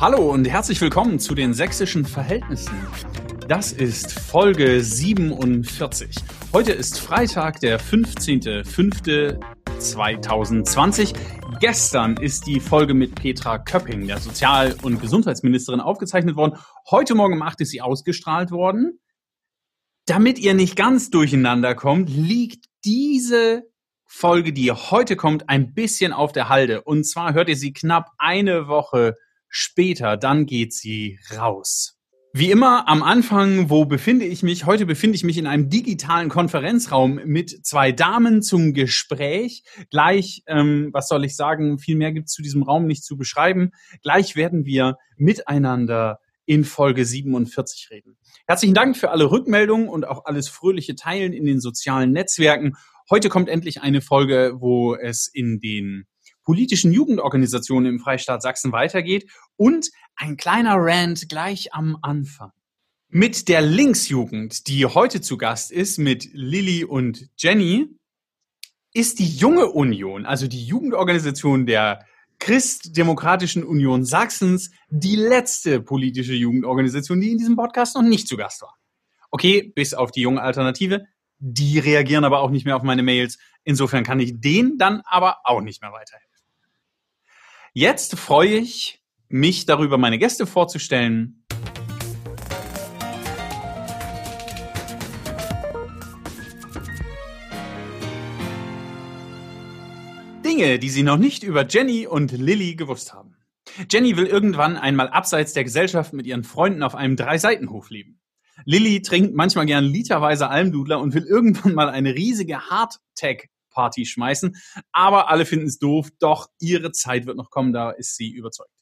Hallo und herzlich willkommen zu den sächsischen Verhältnissen. Das ist Folge 47. Heute ist Freitag, der 15.05.2020. Gestern ist die Folge mit Petra Köpping, der Sozial- und Gesundheitsministerin, aufgezeichnet worden. Heute Morgen um 8 ist sie ausgestrahlt worden. Damit ihr nicht ganz durcheinander kommt, liegt diese Folge, die heute kommt, ein bisschen auf der Halde. Und zwar hört ihr sie knapp eine Woche später, dann geht sie raus. Wie immer am Anfang, wo befinde ich mich? Heute befinde ich mich in einem digitalen Konferenzraum mit zwei Damen zum Gespräch. Gleich, ähm, was soll ich sagen, viel mehr gibt es zu diesem Raum nicht zu beschreiben. Gleich werden wir miteinander in Folge 47 reden. Herzlichen Dank für alle Rückmeldungen und auch alles fröhliche Teilen in den sozialen Netzwerken. Heute kommt endlich eine Folge, wo es in den politischen Jugendorganisationen im Freistaat Sachsen weitergeht und ein kleiner Rant gleich am Anfang. Mit der Linksjugend, die heute zu Gast ist, mit Lilly und Jenny, ist die Junge Union, also die Jugendorganisation der Christdemokratischen Union Sachsens, die letzte politische Jugendorganisation, die in diesem Podcast noch nicht zu Gast war. Okay, bis auf die junge Alternative. Die reagieren aber auch nicht mehr auf meine Mails. Insofern kann ich denen dann aber auch nicht mehr weiterhelfen. Jetzt freue ich mich darüber, meine Gäste vorzustellen. Dinge, die Sie noch nicht über Jenny und Lilly gewusst haben. Jenny will irgendwann einmal abseits der Gesellschaft mit ihren Freunden auf einem Dreiseitenhof leben. Lilly trinkt manchmal gern literweise Almdudler und will irgendwann mal eine riesige Hardtech Party schmeißen. Aber alle finden es doof. Doch ihre Zeit wird noch kommen, da ist sie überzeugt.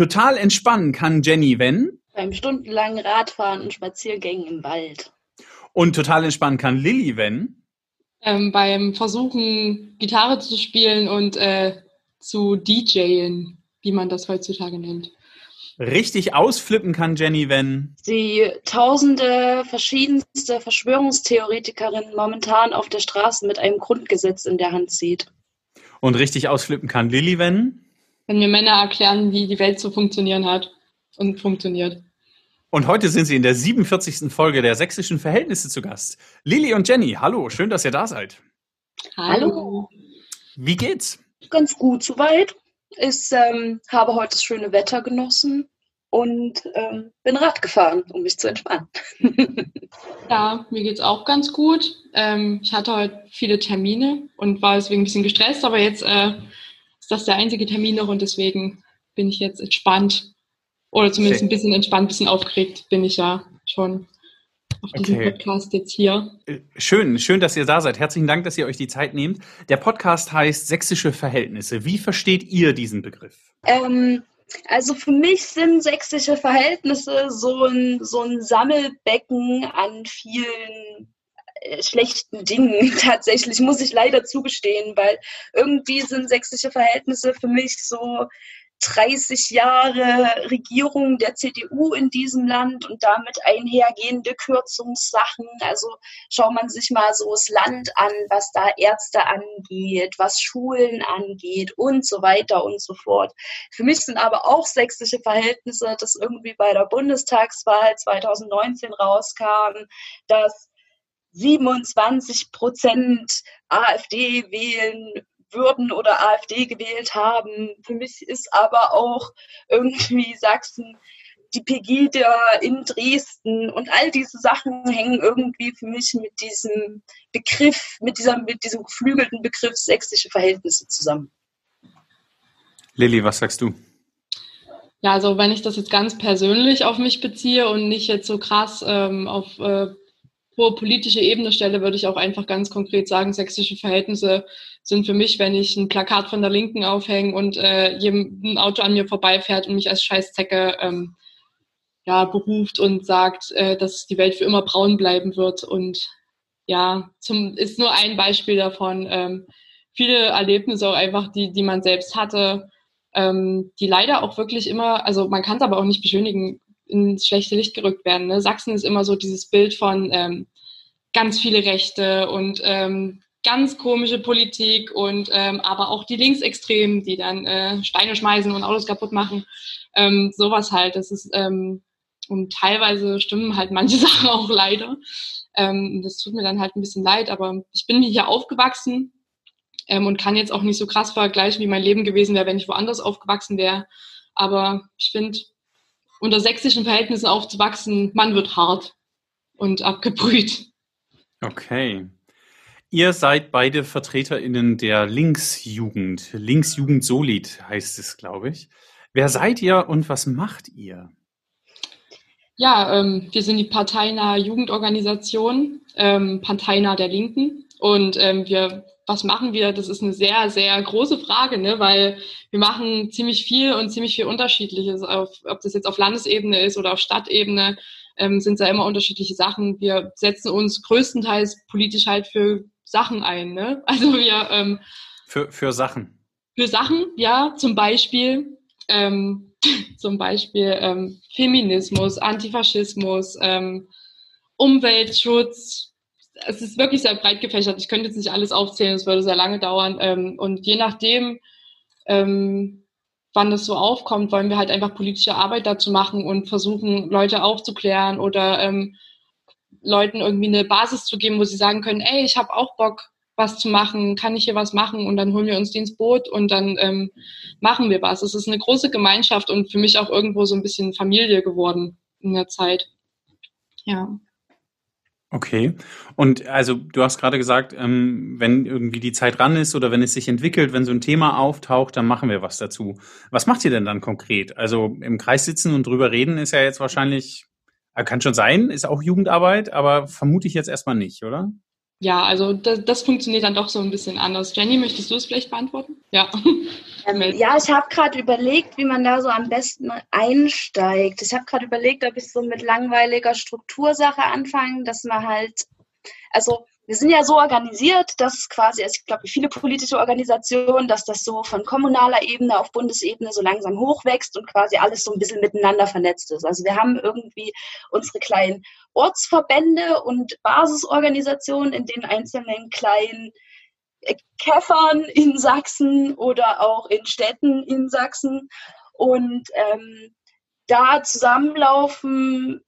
Total entspannen kann Jenny, wenn? Beim stundenlangen Radfahren und Spaziergängen im Wald. Und total entspannen kann Lilly, wenn? Ähm, beim Versuchen, Gitarre zu spielen und äh, zu DJen, wie man das heutzutage nennt richtig ausflippen kann, Jenny, wenn sie tausende verschiedenste Verschwörungstheoretikerinnen momentan auf der Straße mit einem Grundgesetz in der Hand zieht. Und richtig ausflippen kann Lilly, wenn wenn mir Männer erklären, wie die Welt zu funktionieren hat und funktioniert. Und heute sind Sie in der 47. Folge der sächsischen Verhältnisse zu Gast. Lilly und Jenny, hallo, schön, dass ihr da seid. Hallo. Wie geht's? Ganz gut soweit. Ich ähm, habe heute das schöne Wetter genossen und ähm, bin Rad gefahren, um mich zu entspannen. ja, mir geht es auch ganz gut. Ähm, ich hatte heute viele Termine und war deswegen ein bisschen gestresst, aber jetzt äh, ist das der einzige Termin noch und deswegen bin ich jetzt entspannt. Oder zumindest ein bisschen entspannt, ein bisschen aufgeregt bin ich ja schon auf diesem okay. Podcast jetzt hier. Äh, schön, schön, dass ihr da seid. Herzlichen Dank, dass ihr euch die Zeit nehmt. Der Podcast heißt Sächsische Verhältnisse. Wie versteht ihr diesen Begriff? Ähm, also für mich sind sächsische Verhältnisse so ein, so ein Sammelbecken an vielen schlechten Dingen tatsächlich, muss ich leider zugestehen, weil irgendwie sind sächsische Verhältnisse für mich so 30 Jahre Regierung der CDU in diesem Land und damit einhergehende Kürzungssachen. Also schaut man sich mal so das Land an, was da Ärzte angeht, was Schulen angeht und so weiter und so fort. Für mich sind aber auch sächsische Verhältnisse, dass irgendwie bei der Bundestagswahl 2019 rauskam, dass 27 Prozent AfD wählen würden oder AfD gewählt haben. Für mich ist aber auch irgendwie Sachsen die Pegida in Dresden und all diese Sachen hängen irgendwie für mich mit diesem Begriff, mit, dieser, mit diesem geflügelten Begriff sächsische Verhältnisse zusammen. Lilly, was sagst du? Ja, also wenn ich das jetzt ganz persönlich auf mich beziehe und nicht jetzt so krass ähm, auf äh, hohe politische Ebene stelle, würde ich auch einfach ganz konkret sagen, sächsische Verhältnisse sind für mich, wenn ich ein Plakat von der Linken aufhänge und äh, ein Auto an mir vorbeifährt und mich als Scheißzecke ähm, ja, beruft und sagt, äh, dass die Welt für immer braun bleiben wird. Und ja, zum, ist nur ein Beispiel davon. Ähm, viele Erlebnisse auch einfach, die, die man selbst hatte, ähm, die leider auch wirklich immer, also man kann es aber auch nicht beschönigen, ins schlechte Licht gerückt werden. Ne? Sachsen ist immer so dieses Bild von ähm, ganz viele Rechte und ähm, ganz komische Politik und ähm, aber auch die Linksextremen, die dann äh, Steine schmeißen und Autos kaputt machen. Ähm, sowas halt, das ist, ähm, und teilweise stimmen halt manche Sachen auch leider. Ähm, das tut mir dann halt ein bisschen leid, aber ich bin hier aufgewachsen ähm, und kann jetzt auch nicht so krass vergleichen, wie mein Leben gewesen wäre, wenn ich woanders aufgewachsen wäre. Aber ich finde, unter sächsischen Verhältnissen aufzuwachsen, man wird hart und abgebrüht. Okay. Ihr seid beide VertreterInnen der Linksjugend. Linksjugend Solid heißt es, glaube ich. Wer seid ihr und was macht ihr? Ja, ähm, wir sind die parteinahe Jugendorganisation, ähm, parteinahe der Linken. Und ähm, wir, was machen wir? Das ist eine sehr, sehr große Frage, ne? weil wir machen ziemlich viel und ziemlich viel Unterschiedliches, auf, ob das jetzt auf Landesebene ist oder auf Stadtebene, ähm, sind da immer unterschiedliche Sachen. Wir setzen uns größtenteils politisch halt für Sachen ein. Ne? Also wir ähm, für, für Sachen. Für Sachen, ja, zum Beispiel ähm, zum Beispiel ähm, Feminismus, Antifaschismus, ähm, Umweltschutz. Es ist wirklich sehr breit gefächert. Ich könnte jetzt nicht alles aufzählen, es würde sehr lange dauern. Ähm, und je nachdem, ähm, wann das so aufkommt, wollen wir halt einfach politische Arbeit dazu machen und versuchen, Leute aufzuklären oder ähm, Leuten irgendwie eine Basis zu geben, wo sie sagen können, ey, ich habe auch Bock, was zu machen, kann ich hier was machen und dann holen wir uns die ins Boot und dann ähm, machen wir was. Es ist eine große Gemeinschaft und für mich auch irgendwo so ein bisschen Familie geworden in der Zeit. Ja. Okay. Und also du hast gerade gesagt, ähm, wenn irgendwie die Zeit ran ist oder wenn es sich entwickelt, wenn so ein Thema auftaucht, dann machen wir was dazu. Was macht ihr denn dann konkret? Also im Kreis sitzen und drüber reden ist ja jetzt wahrscheinlich, äh, kann schon sein, ist auch Jugendarbeit, aber vermute ich jetzt erstmal nicht, oder? Ja, also das, das funktioniert dann doch so ein bisschen anders. Jenny, möchtest du es vielleicht beantworten? Ja. Ähm, ja, ich habe gerade überlegt, wie man da so am besten einsteigt. Ich habe gerade überlegt, ob ich so mit langweiliger Struktursache anfange, dass man halt, also wir sind ja so organisiert, dass quasi, also ich glaube, viele politische Organisationen, dass das so von kommunaler Ebene auf Bundesebene so langsam hochwächst und quasi alles so ein bisschen miteinander vernetzt ist. Also wir haben irgendwie unsere kleinen Ortsverbände und Basisorganisationen in den einzelnen kleinen Käffern in Sachsen oder auch in Städten in Sachsen. Und ähm, da zusammenlaufen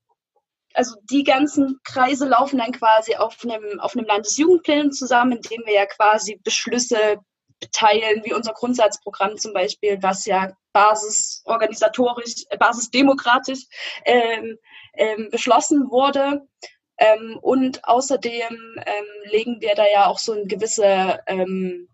also die ganzen Kreise laufen dann quasi auf einem, auf einem Landesjugendplan zusammen, in dem wir ja quasi Beschlüsse teilen, wie unser Grundsatzprogramm zum Beispiel, was ja basisorganisatorisch, äh, basisdemokratisch ähm, ähm, beschlossen wurde. Ähm, und außerdem ähm, legen wir da ja auch so eine gewisse ähm,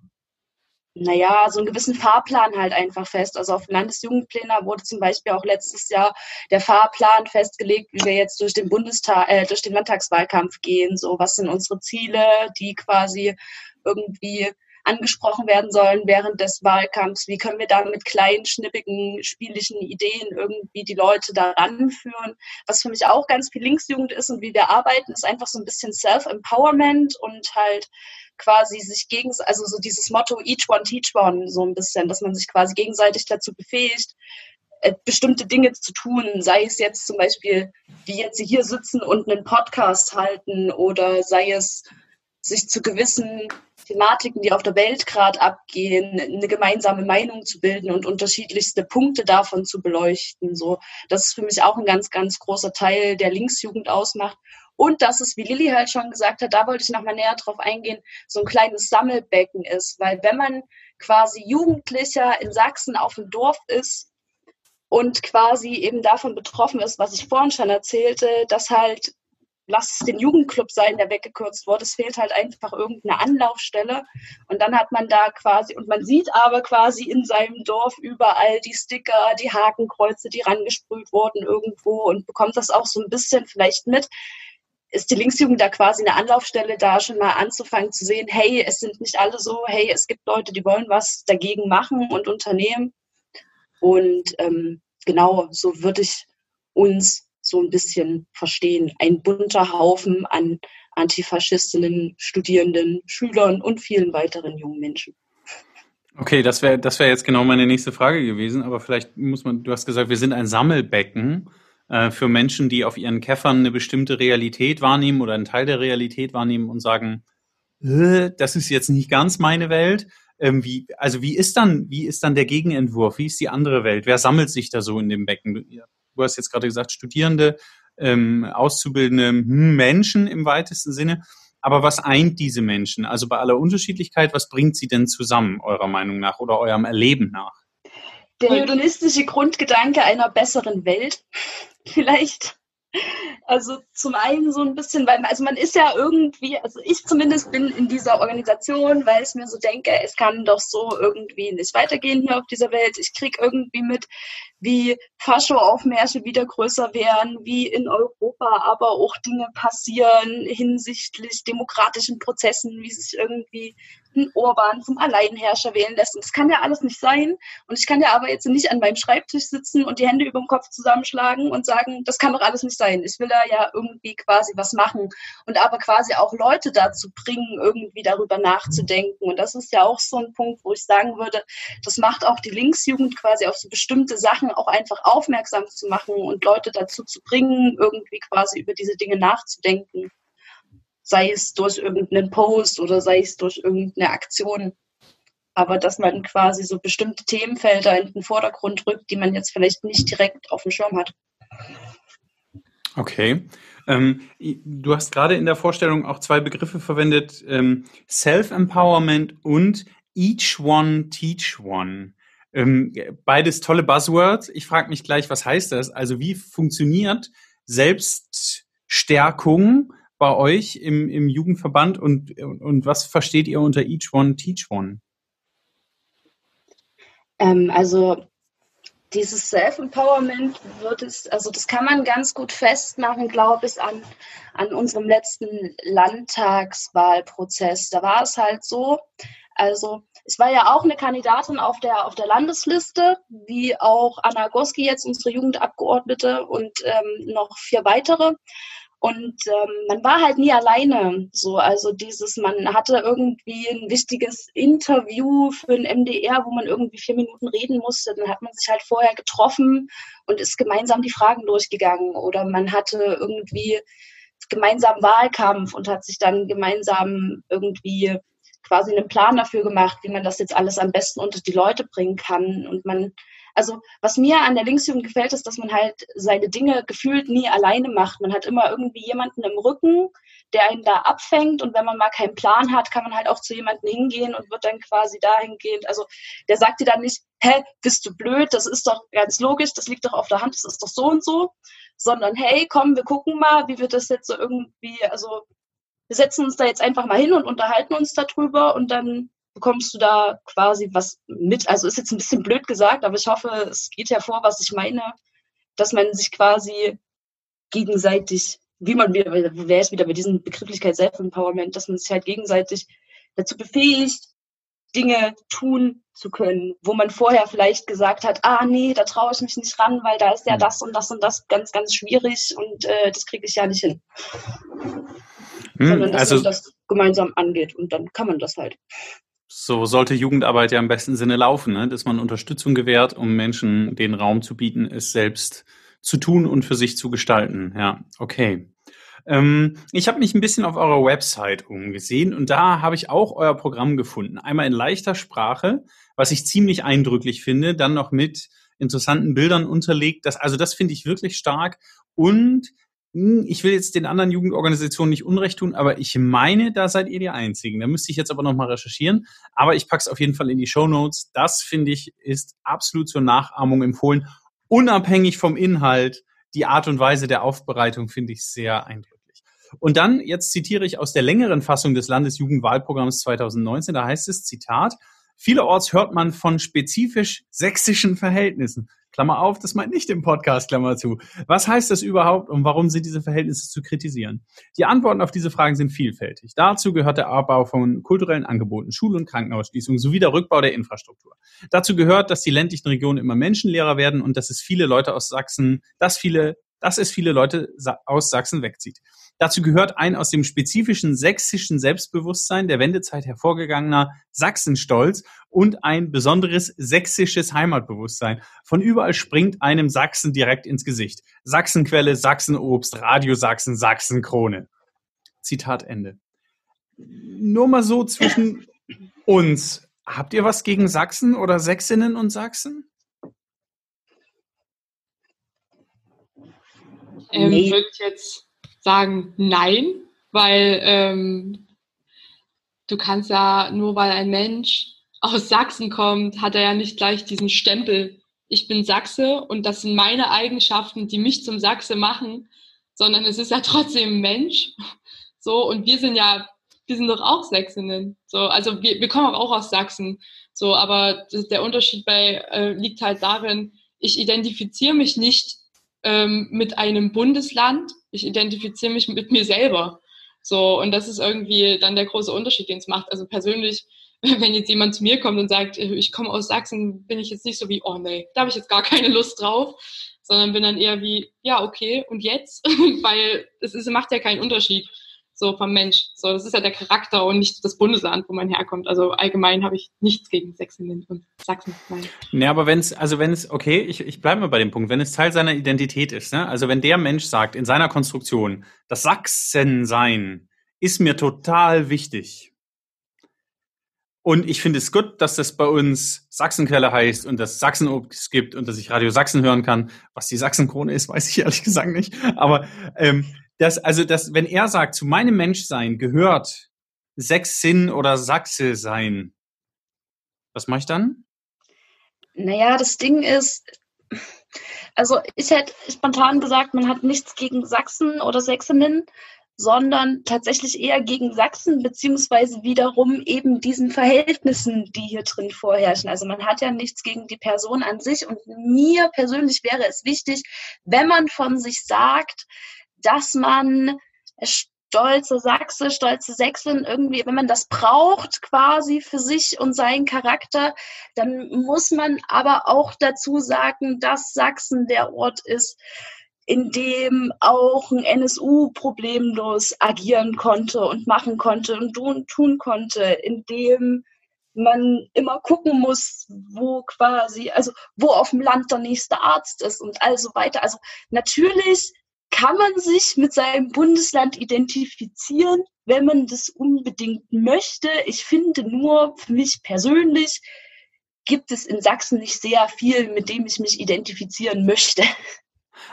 naja, so einen gewissen Fahrplan halt einfach fest. Also auf Landesjugendplänen wurde zum Beispiel auch letztes Jahr der Fahrplan festgelegt, wie wir jetzt durch den Bundestag, äh, durch den Landtagswahlkampf gehen. So, was sind unsere Ziele, die quasi irgendwie angesprochen werden sollen während des Wahlkampfs? Wie können wir da mit kleinen, schnippigen, spielischen Ideen irgendwie die Leute da ranführen? Was für mich auch ganz viel Linksjugend ist und wie wir arbeiten, ist einfach so ein bisschen Self-Empowerment und halt quasi sich gegen, also so dieses Motto Each One Teach One so ein bisschen, dass man sich quasi gegenseitig dazu befähigt, äh, bestimmte Dinge zu tun, sei es jetzt zum Beispiel, wie jetzt sie hier sitzen und einen Podcast halten oder sei es sich zu gewissen Thematiken, die auf der Welt gerade abgehen, eine gemeinsame Meinung zu bilden und unterschiedlichste Punkte davon zu beleuchten. So, das ist für mich auch ein ganz, ganz großer Teil der Linksjugend ausmacht. Und dass es, wie Lilly halt schon gesagt hat, da wollte ich nochmal näher drauf eingehen, so ein kleines Sammelbecken ist. Weil wenn man quasi Jugendlicher in Sachsen auf dem Dorf ist und quasi eben davon betroffen ist, was ich vorhin schon erzählte, dass halt lass es den Jugendclub sein, der weggekürzt wurde. Es fehlt halt einfach irgendeine Anlaufstelle. Und dann hat man da quasi, und man sieht aber quasi in seinem Dorf überall die Sticker, die Hakenkreuze, die rangesprüht wurden irgendwo und bekommt das auch so ein bisschen vielleicht mit. Ist die Linksjugend da quasi eine Anlaufstelle, da schon mal anzufangen zu sehen, hey, es sind nicht alle so, hey, es gibt Leute, die wollen was dagegen machen und unternehmen. Und ähm, genau, so würde ich uns so ein bisschen verstehen. Ein bunter Haufen an Antifaschistinnen, Studierenden, Schülern und vielen weiteren jungen Menschen. Okay, das wäre das wäre jetzt genau meine nächste Frage gewesen, aber vielleicht muss man, du hast gesagt, wir sind ein Sammelbecken äh, für Menschen, die auf ihren Käffern eine bestimmte Realität wahrnehmen oder einen Teil der Realität wahrnehmen und sagen, äh, das ist jetzt nicht ganz meine Welt. Ähm, wie, also wie ist dann, wie ist dann der Gegenentwurf? Wie ist die andere Welt? Wer sammelt sich da so in dem Becken? Du hast jetzt gerade gesagt, Studierende, ähm, Auszubildende, hm, Menschen im weitesten Sinne. Aber was eint diese Menschen? Also bei aller Unterschiedlichkeit, was bringt sie denn zusammen, eurer Meinung nach oder eurem Erleben nach? Der hedonistische Grundgedanke einer besseren Welt, vielleicht. Also zum einen so ein bisschen, weil also man ist ja irgendwie, also ich zumindest bin in dieser Organisation, weil ich mir so denke, es kann doch so irgendwie nicht weitergehen hier auf dieser Welt. Ich kriege irgendwie mit, wie Fascho-Aufmärsche wieder größer werden, wie in Europa aber auch Dinge passieren hinsichtlich demokratischen Prozessen, wie sich irgendwie ein Orban zum Alleinherrscher wählen lässt. Und das kann ja alles nicht sein. Und ich kann ja aber jetzt nicht an meinem Schreibtisch sitzen und die Hände über dem Kopf zusammenschlagen und sagen, das kann doch alles nicht sein. Ich will da ja irgendwie quasi was machen und aber quasi auch Leute dazu bringen, irgendwie darüber nachzudenken. Und das ist ja auch so ein Punkt, wo ich sagen würde, das macht auch die Linksjugend quasi auf so bestimmte Sachen auch einfach aufmerksam zu machen und Leute dazu zu bringen, irgendwie quasi über diese Dinge nachzudenken sei es durch irgendeinen Post oder sei es durch irgendeine Aktion. Aber dass man quasi so bestimmte Themenfelder in den Vordergrund rückt, die man jetzt vielleicht nicht direkt auf dem Schirm hat. Okay. Ähm, du hast gerade in der Vorstellung auch zwei Begriffe verwendet, ähm, Self-Empowerment und Each One, Teach One. Ähm, beides tolle Buzzwords. Ich frage mich gleich, was heißt das? Also wie funktioniert Selbststärkung bei euch im, im Jugendverband und, und was versteht ihr unter Each One, Teach One? Ähm, also dieses Self-Empowerment wird es, also das kann man ganz gut festmachen, glaube ich, an, an unserem letzten Landtagswahlprozess. Da war es halt so, also ich war ja auch eine Kandidatin auf der, auf der Landesliste, wie auch Anna Goski jetzt, unsere Jugendabgeordnete und ähm, noch vier weitere. Und ähm, man war halt nie alleine. So, also dieses, man hatte irgendwie ein wichtiges Interview für ein MDR, wo man irgendwie vier Minuten reden musste. Dann hat man sich halt vorher getroffen und ist gemeinsam die Fragen durchgegangen. Oder man hatte irgendwie gemeinsam Wahlkampf und hat sich dann gemeinsam irgendwie quasi einen Plan dafür gemacht, wie man das jetzt alles am besten unter die Leute bringen kann. Und man also was mir an der Linksjugend gefällt, ist, dass man halt seine Dinge gefühlt nie alleine macht. Man hat immer irgendwie jemanden im Rücken, der einen da abfängt. Und wenn man mal keinen Plan hat, kann man halt auch zu jemandem hingehen und wird dann quasi dahingehend, also der sagt dir dann nicht, hä, bist du blöd, das ist doch ganz logisch, das liegt doch auf der Hand, das ist doch so und so, sondern hey, komm, wir gucken mal, wie wir das jetzt so irgendwie, also wir setzen uns da jetzt einfach mal hin und unterhalten uns darüber und dann bekommst du da quasi was mit. Also ist jetzt ein bisschen blöd gesagt, aber ich hoffe, es geht hervor, was ich meine, dass man sich quasi gegenseitig, wie man wieder, wäre es wieder bei diesem Begrifflichkeit Self-Empowerment, dass man sich halt gegenseitig dazu befähigt, Dinge tun zu können, wo man vorher vielleicht gesagt hat, ah nee, da traue ich mich nicht ran, weil da ist ja hm. das und das und das ganz, ganz schwierig und äh, das kriege ich ja nicht hin. Hm, Sondern dass also, man das gemeinsam angeht und dann kann man das halt. So sollte Jugendarbeit ja im besten Sinne laufen, ne? dass man Unterstützung gewährt, um Menschen den Raum zu bieten, es selbst zu tun und für sich zu gestalten. Ja, okay. Ähm, ich habe mich ein bisschen auf eurer Website umgesehen und da habe ich auch euer Programm gefunden. Einmal in leichter Sprache, was ich ziemlich eindrücklich finde, dann noch mit interessanten Bildern unterlegt. Das, also das finde ich wirklich stark und ich will jetzt den anderen Jugendorganisationen nicht Unrecht tun, aber ich meine, da seid ihr die Einzigen. Da müsste ich jetzt aber nochmal recherchieren. Aber ich packe es auf jeden Fall in die Show Notes. Das, finde ich, ist absolut zur Nachahmung empfohlen. Unabhängig vom Inhalt, die Art und Weise der Aufbereitung finde ich sehr eindrücklich. Und dann, jetzt zitiere ich aus der längeren Fassung des Landesjugendwahlprogramms 2019, da heißt es, Zitat, Vielerorts hört man von spezifisch sächsischen Verhältnissen. Klammer auf, das meint nicht im Podcast, Klammer zu. Was heißt das überhaupt und warum sind diese Verhältnisse zu kritisieren? Die Antworten auf diese Fragen sind vielfältig. Dazu gehört der Abbau von kulturellen Angeboten, Schul- und Krankenhausschließungen sowie der Rückbau der Infrastruktur. Dazu gehört, dass die ländlichen Regionen immer menschenleerer werden und dass es viele Leute aus Sachsen, dass viele dass es viele Leute aus Sachsen wegzieht. Dazu gehört ein aus dem spezifischen sächsischen Selbstbewusstsein der Wendezeit hervorgegangener Sachsenstolz und ein besonderes sächsisches Heimatbewusstsein. Von überall springt einem Sachsen direkt ins Gesicht. Sachsenquelle, Sachsenobst, Radio Sachsen, Sachsenkrone. Zitat Ende. Nur mal so zwischen uns. Habt ihr was gegen Sachsen oder Sächsinnen und Sachsen? Ähm, nee. Würde ich jetzt sagen, nein, weil ähm, du kannst ja, nur weil ein Mensch aus Sachsen kommt, hat er ja nicht gleich diesen Stempel, ich bin Sachse und das sind meine Eigenschaften, die mich zum Sachse machen, sondern es ist ja trotzdem Mensch. So, und wir sind ja, wir sind doch auch Sächsinnen. So, also wir, wir kommen auch aus Sachsen. So, aber der Unterschied bei, äh, liegt halt darin, ich identifiziere mich nicht ähm, mit einem Bundesland, ich identifiziere mich mit mir selber. So, und das ist irgendwie dann der große Unterschied, den es macht. Also persönlich, wenn jetzt jemand zu mir kommt und sagt, ich komme aus Sachsen, bin ich jetzt nicht so wie, oh nee, da habe ich jetzt gar keine Lust drauf, sondern bin dann eher wie, ja, okay, und jetzt? Weil es ist, macht ja keinen Unterschied so vom Mensch. So, das ist ja der Charakter und nicht das Bundesland, wo man herkommt. Also allgemein habe ich nichts gegen Sächsinnen und Sachsen. Nein. Nee, aber wenn es, also wenn es, okay, ich, ich bleibe mal bei dem Punkt, wenn es Teil seiner Identität ist, ne? also wenn der Mensch sagt, in seiner Konstruktion, das Sachsensein ist mir total wichtig. Und ich finde es gut, dass das bei uns Sachsenquelle heißt und dass Sachsenobst gibt und dass ich Radio Sachsen hören kann. Was die Sachsenkrone ist, weiß ich ehrlich gesagt nicht. Aber ähm, dass, also, dass, wenn er sagt, zu meinem Menschsein gehört Sächsin oder Sachse sein, was mache ich dann? Naja, das Ding ist, also ich hätte spontan gesagt, man hat nichts gegen Sachsen oder Sächsinnen, sondern tatsächlich eher gegen Sachsen, beziehungsweise wiederum eben diesen Verhältnissen, die hier drin vorherrschen. Also man hat ja nichts gegen die Person an sich und mir persönlich wäre es wichtig, wenn man von sich sagt, dass man stolze Sachse, stolze Sächsin irgendwie, wenn man das braucht quasi für sich und seinen Charakter, dann muss man aber auch dazu sagen, dass Sachsen der Ort ist, in dem auch ein NSU problemlos agieren konnte und machen konnte und tun, konnte, in dem man immer gucken muss, wo quasi, also wo auf dem Land der nächste Arzt ist und all so weiter. Also natürlich kann man sich mit seinem Bundesland identifizieren, wenn man das unbedingt möchte. Ich finde nur, für mich persönlich gibt es in Sachsen nicht sehr viel, mit dem ich mich identifizieren möchte.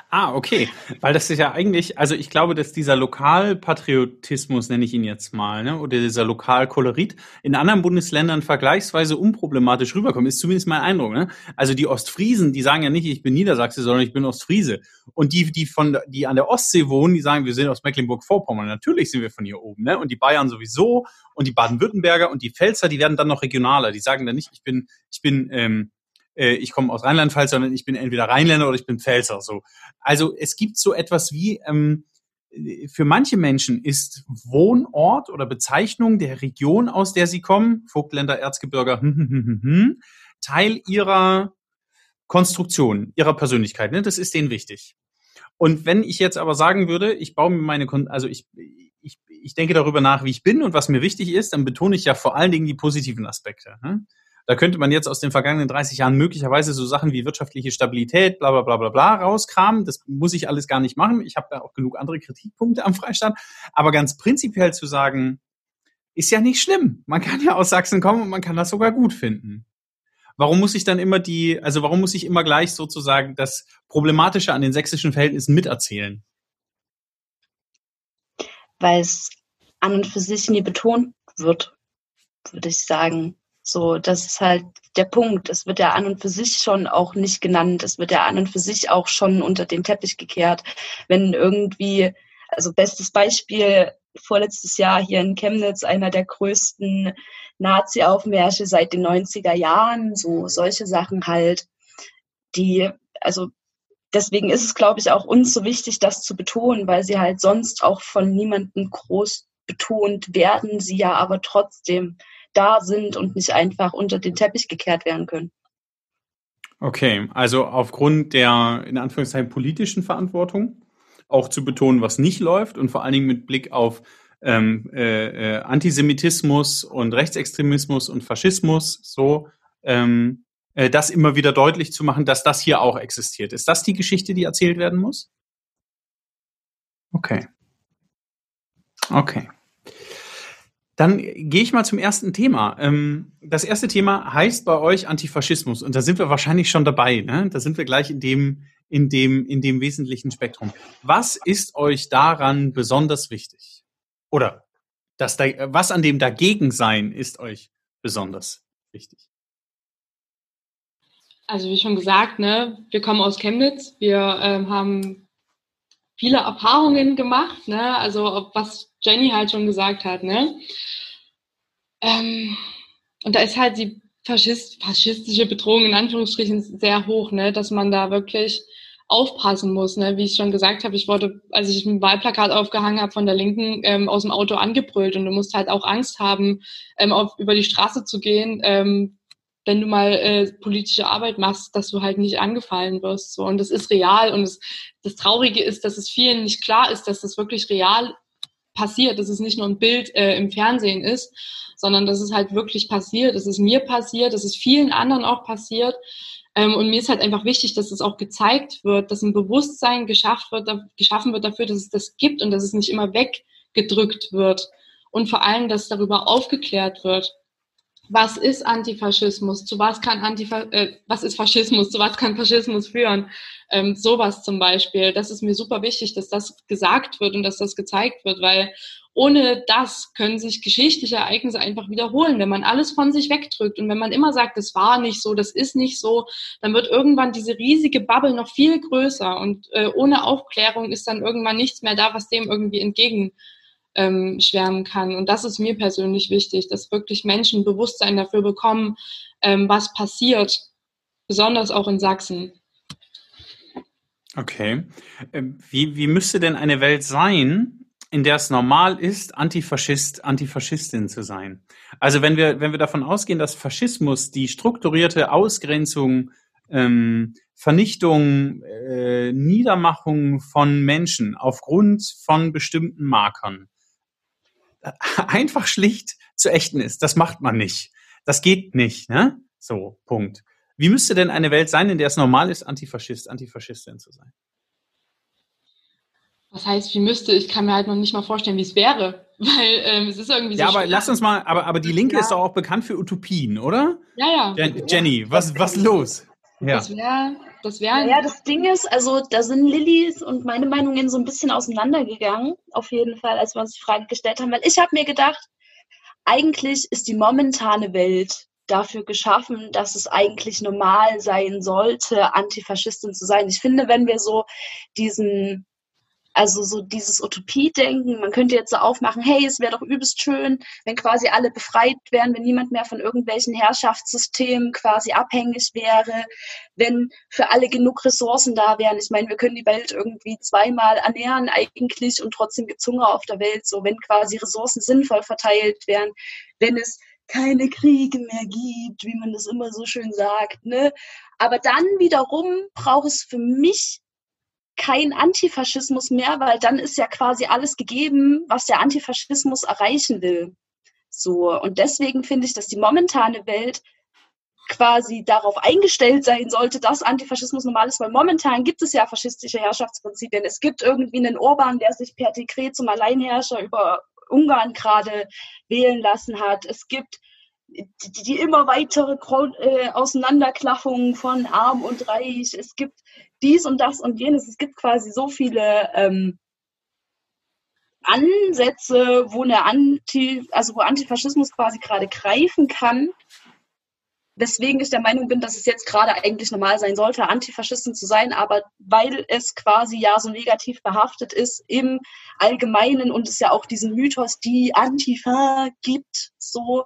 Ah, okay. Weil das ist ja eigentlich, also ich glaube, dass dieser Lokalpatriotismus, nenne ich ihn jetzt mal, ne, oder dieser Lokalkolorit in anderen Bundesländern vergleichsweise unproblematisch rüberkommt, ist zumindest mein Eindruck. Ne? Also die Ostfriesen, die sagen ja nicht, ich bin Niedersachse, sondern ich bin Ostfriese. Und die, die von, die an der Ostsee wohnen, die sagen, wir sind aus Mecklenburg-Vorpommern. Natürlich sind wir von hier oben, ne? Und die Bayern sowieso und die Baden-Württemberger und die Pfälzer, die werden dann noch regionaler. Die sagen dann nicht, ich bin, ich bin, ähm, äh, ich komme aus Rheinland-Pfalz, sondern ich bin entweder Rheinländer oder ich bin Pfälzer. So. Also es gibt so etwas wie, ähm, für manche Menschen ist Wohnort oder Bezeichnung der Region, aus der sie kommen, Vogtländer, Erzgebirger, hm, hm, hm, Teil ihrer Konstruktion, ihrer Persönlichkeit. Ne? Das ist denen wichtig. Und wenn ich jetzt aber sagen würde, ich baue mir meine, Kon also ich, ich, ich denke darüber nach, wie ich bin und was mir wichtig ist, dann betone ich ja vor allen Dingen die positiven Aspekte. Ne? Da könnte man jetzt aus den vergangenen 30 Jahren möglicherweise so Sachen wie wirtschaftliche Stabilität, bla bla bla bla bla rauskramen. Das muss ich alles gar nicht machen. Ich habe da auch genug andere Kritikpunkte am Freistaat. Aber ganz prinzipiell zu sagen, ist ja nicht schlimm. Man kann ja aus Sachsen kommen und man kann das sogar gut finden. Warum muss ich dann immer die, also warum muss ich immer gleich sozusagen das Problematische an den sächsischen Verhältnissen miterzählen? Weil es an und für sich nie betont wird, würde ich sagen. So, das ist halt der Punkt. Es wird ja an und für sich schon auch nicht genannt. Es wird ja an und für sich auch schon unter den Teppich gekehrt. Wenn irgendwie, also bestes Beispiel, vorletztes Jahr hier in Chemnitz einer der größten Nazi-Aufmärsche seit den 90er Jahren, so solche Sachen halt, die, also deswegen ist es, glaube ich, auch uns so wichtig, das zu betonen, weil sie halt sonst auch von niemandem groß betont werden, sie ja aber trotzdem da sind und nicht einfach unter den Teppich gekehrt werden können. Okay, also aufgrund der in Anführungszeichen politischen Verantwortung auch zu betonen, was nicht läuft und vor allen Dingen mit Blick auf ähm, äh, äh, Antisemitismus und Rechtsextremismus und Faschismus so ähm, äh, das immer wieder deutlich zu machen, dass das hier auch existiert. Ist das die Geschichte, die erzählt werden muss? Okay. Okay. Dann gehe ich mal zum ersten Thema. Ähm, das erste Thema heißt bei euch Antifaschismus und da sind wir wahrscheinlich schon dabei. Ne? Da sind wir gleich in dem, in dem, in dem wesentlichen Spektrum. Was ist euch daran besonders wichtig? Oder das, was an dem Dagegensein ist euch besonders wichtig? Also wie schon gesagt, ne, wir kommen aus Chemnitz, wir ähm, haben viele Erfahrungen gemacht, ne, also was Jenny halt schon gesagt hat, ne. Ähm, und da ist halt die Faschist, faschistische Bedrohung in Anführungsstrichen sehr hoch, ne, dass man da wirklich aufpassen muss, ne? wie ich schon gesagt habe, ich wurde, als ich ein Wahlplakat aufgehangen habe von der Linken, ähm, aus dem Auto angebrüllt und du musst halt auch Angst haben, ähm, auf, über die Straße zu gehen, ähm, wenn du mal äh, politische Arbeit machst, dass du halt nicht angefallen wirst. So. Und das ist real. Und das, das Traurige ist, dass es vielen nicht klar ist, dass das wirklich real passiert, dass es nicht nur ein Bild äh, im Fernsehen ist, sondern dass es halt wirklich passiert. Das ist mir passiert, das ist vielen anderen auch passiert. Ähm, und mir ist halt einfach wichtig, dass es auch gezeigt wird, dass ein Bewusstsein geschafft wird, da, geschaffen wird dafür, dass es das gibt und dass es nicht immer weggedrückt wird. Und vor allem, dass darüber aufgeklärt wird was ist Antifaschismus, zu was kann Antifa äh, was ist Faschismus, zu was kann Faschismus führen, ähm, sowas zum Beispiel. Das ist mir super wichtig, dass das gesagt wird und dass das gezeigt wird, weil ohne das können sich geschichtliche Ereignisse einfach wiederholen. Wenn man alles von sich wegdrückt und wenn man immer sagt, das war nicht so, das ist nicht so, dann wird irgendwann diese riesige Bubble noch viel größer und äh, ohne Aufklärung ist dann irgendwann nichts mehr da, was dem irgendwie entgegen ähm, schwärmen kann. Und das ist mir persönlich wichtig, dass wirklich Menschen Bewusstsein dafür bekommen, ähm, was passiert, besonders auch in Sachsen. Okay. Ähm, wie, wie müsste denn eine Welt sein, in der es normal ist, Antifaschist, Antifaschistin zu sein? Also wenn wir, wenn wir davon ausgehen, dass Faschismus die strukturierte Ausgrenzung, ähm, Vernichtung, äh, Niedermachung von Menschen aufgrund von bestimmten Markern einfach schlicht zu ächten ist. Das macht man nicht. Das geht nicht, ne? So, Punkt. Wie müsste denn eine Welt sein, in der es normal ist, Antifaschist, Antifaschistin zu sein? Was heißt, wie müsste? Ich kann mir halt noch nicht mal vorstellen, wie es wäre. Weil ähm, es ist irgendwie so. Ja, aber schwer. lass uns mal, aber, aber die Linke ja. ist doch auch bekannt für Utopien, oder? Ja, ja. Jenny, was, was los? Ja. Das wäre das wäre. Ja, das Ding ist, also da sind Lillys und meine Meinungen so ein bisschen auseinandergegangen, auf jeden Fall, als wir uns die Frage gestellt haben, weil ich habe mir gedacht, eigentlich ist die momentane Welt dafür geschaffen, dass es eigentlich normal sein sollte, Antifaschistin zu sein. Ich finde, wenn wir so diesen also so dieses Utopie-Denken, man könnte jetzt so aufmachen, hey, es wäre doch übelst schön, wenn quasi alle befreit wären, wenn niemand mehr von irgendwelchen Herrschaftssystemen quasi abhängig wäre, wenn für alle genug Ressourcen da wären. Ich meine, wir können die Welt irgendwie zweimal ernähren eigentlich und trotzdem gibt Hunger auf der Welt, so wenn quasi Ressourcen sinnvoll verteilt wären, wenn es keine Kriege mehr gibt, wie man das immer so schön sagt, ne? Aber dann wiederum braucht es für mich kein Antifaschismus mehr, weil dann ist ja quasi alles gegeben, was der Antifaschismus erreichen will. So. Und deswegen finde ich, dass die momentane Welt quasi darauf eingestellt sein sollte, dass Antifaschismus normal ist, weil momentan gibt es ja faschistische Herrschaftsprinzipien. Es gibt irgendwie einen Orban, der sich per Dekret zum Alleinherrscher über Ungarn gerade wählen lassen hat. Es gibt die, die immer weitere äh, Auseinanderklaffung von Arm und Reich. Es gibt dies und das und jenes. Es gibt quasi so viele ähm, Ansätze, wo eine Anti, also wo Antifaschismus quasi gerade greifen kann. Weswegen ich der Meinung bin, dass es jetzt gerade eigentlich normal sein sollte, Antifaschisten zu sein, aber weil es quasi ja so negativ behaftet ist im Allgemeinen und es ja auch diesen Mythos, die Antifa gibt, so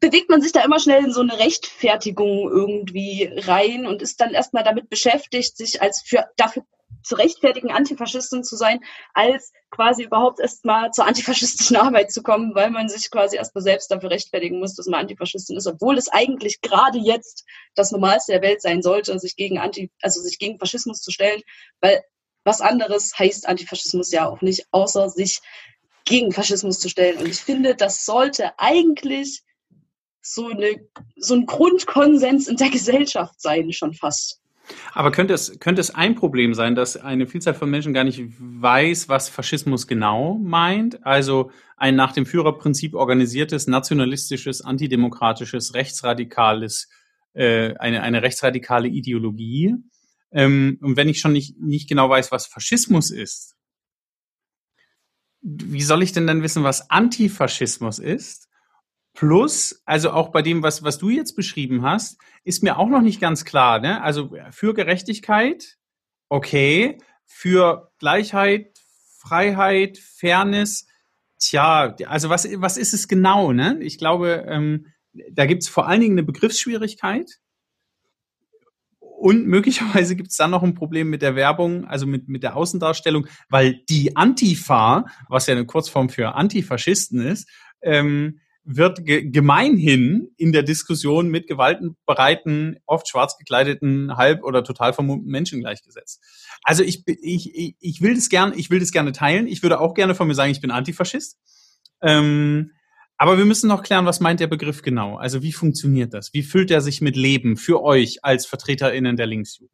bewegt man sich da immer schnell in so eine Rechtfertigung irgendwie rein und ist dann erstmal damit beschäftigt, sich als für dafür zu rechtfertigen, Antifaschistin zu sein, als quasi überhaupt erstmal zur antifaschistischen Arbeit zu kommen, weil man sich quasi erstmal selbst dafür rechtfertigen muss, dass man Antifaschistin ist, obwohl es eigentlich gerade jetzt das Normalste der Welt sein sollte, sich gegen Anti, also sich gegen Faschismus zu stellen, weil was anderes heißt Antifaschismus ja auch nicht, außer sich gegen Faschismus zu stellen. Und ich finde, das sollte eigentlich so, eine, so ein Grundkonsens in der Gesellschaft sein, schon fast. Aber könnte es, könnte es ein Problem sein, dass eine Vielzahl von Menschen gar nicht weiß, was Faschismus genau meint? Also ein nach dem Führerprinzip organisiertes, nationalistisches, antidemokratisches, rechtsradikales, äh, eine, eine rechtsradikale Ideologie. Ähm, und wenn ich schon nicht, nicht genau weiß, was Faschismus ist, wie soll ich denn dann wissen, was Antifaschismus ist? Plus, also auch bei dem, was, was du jetzt beschrieben hast, ist mir auch noch nicht ganz klar. Ne? Also für Gerechtigkeit, okay, für Gleichheit, Freiheit, Fairness, tja, also was, was ist es genau? Ne? Ich glaube, ähm, da gibt es vor allen Dingen eine Begriffsschwierigkeit. Und möglicherweise gibt es dann noch ein Problem mit der Werbung, also mit, mit der Außendarstellung, weil die Antifa, was ja eine Kurzform für Antifaschisten ist, ähm, wird ge gemeinhin in der Diskussion mit gewaltenbereiten, oft schwarz gekleideten, halb oder total vermummten Menschen gleichgesetzt. Also ich, ich, ich will das gerne, ich will das gerne teilen. Ich würde auch gerne von mir sagen, ich bin Antifaschist. Ähm, aber wir müssen noch klären, was meint der Begriff genau? Also wie funktioniert das? Wie füllt er sich mit Leben für euch als VertreterInnen der Linksjugend?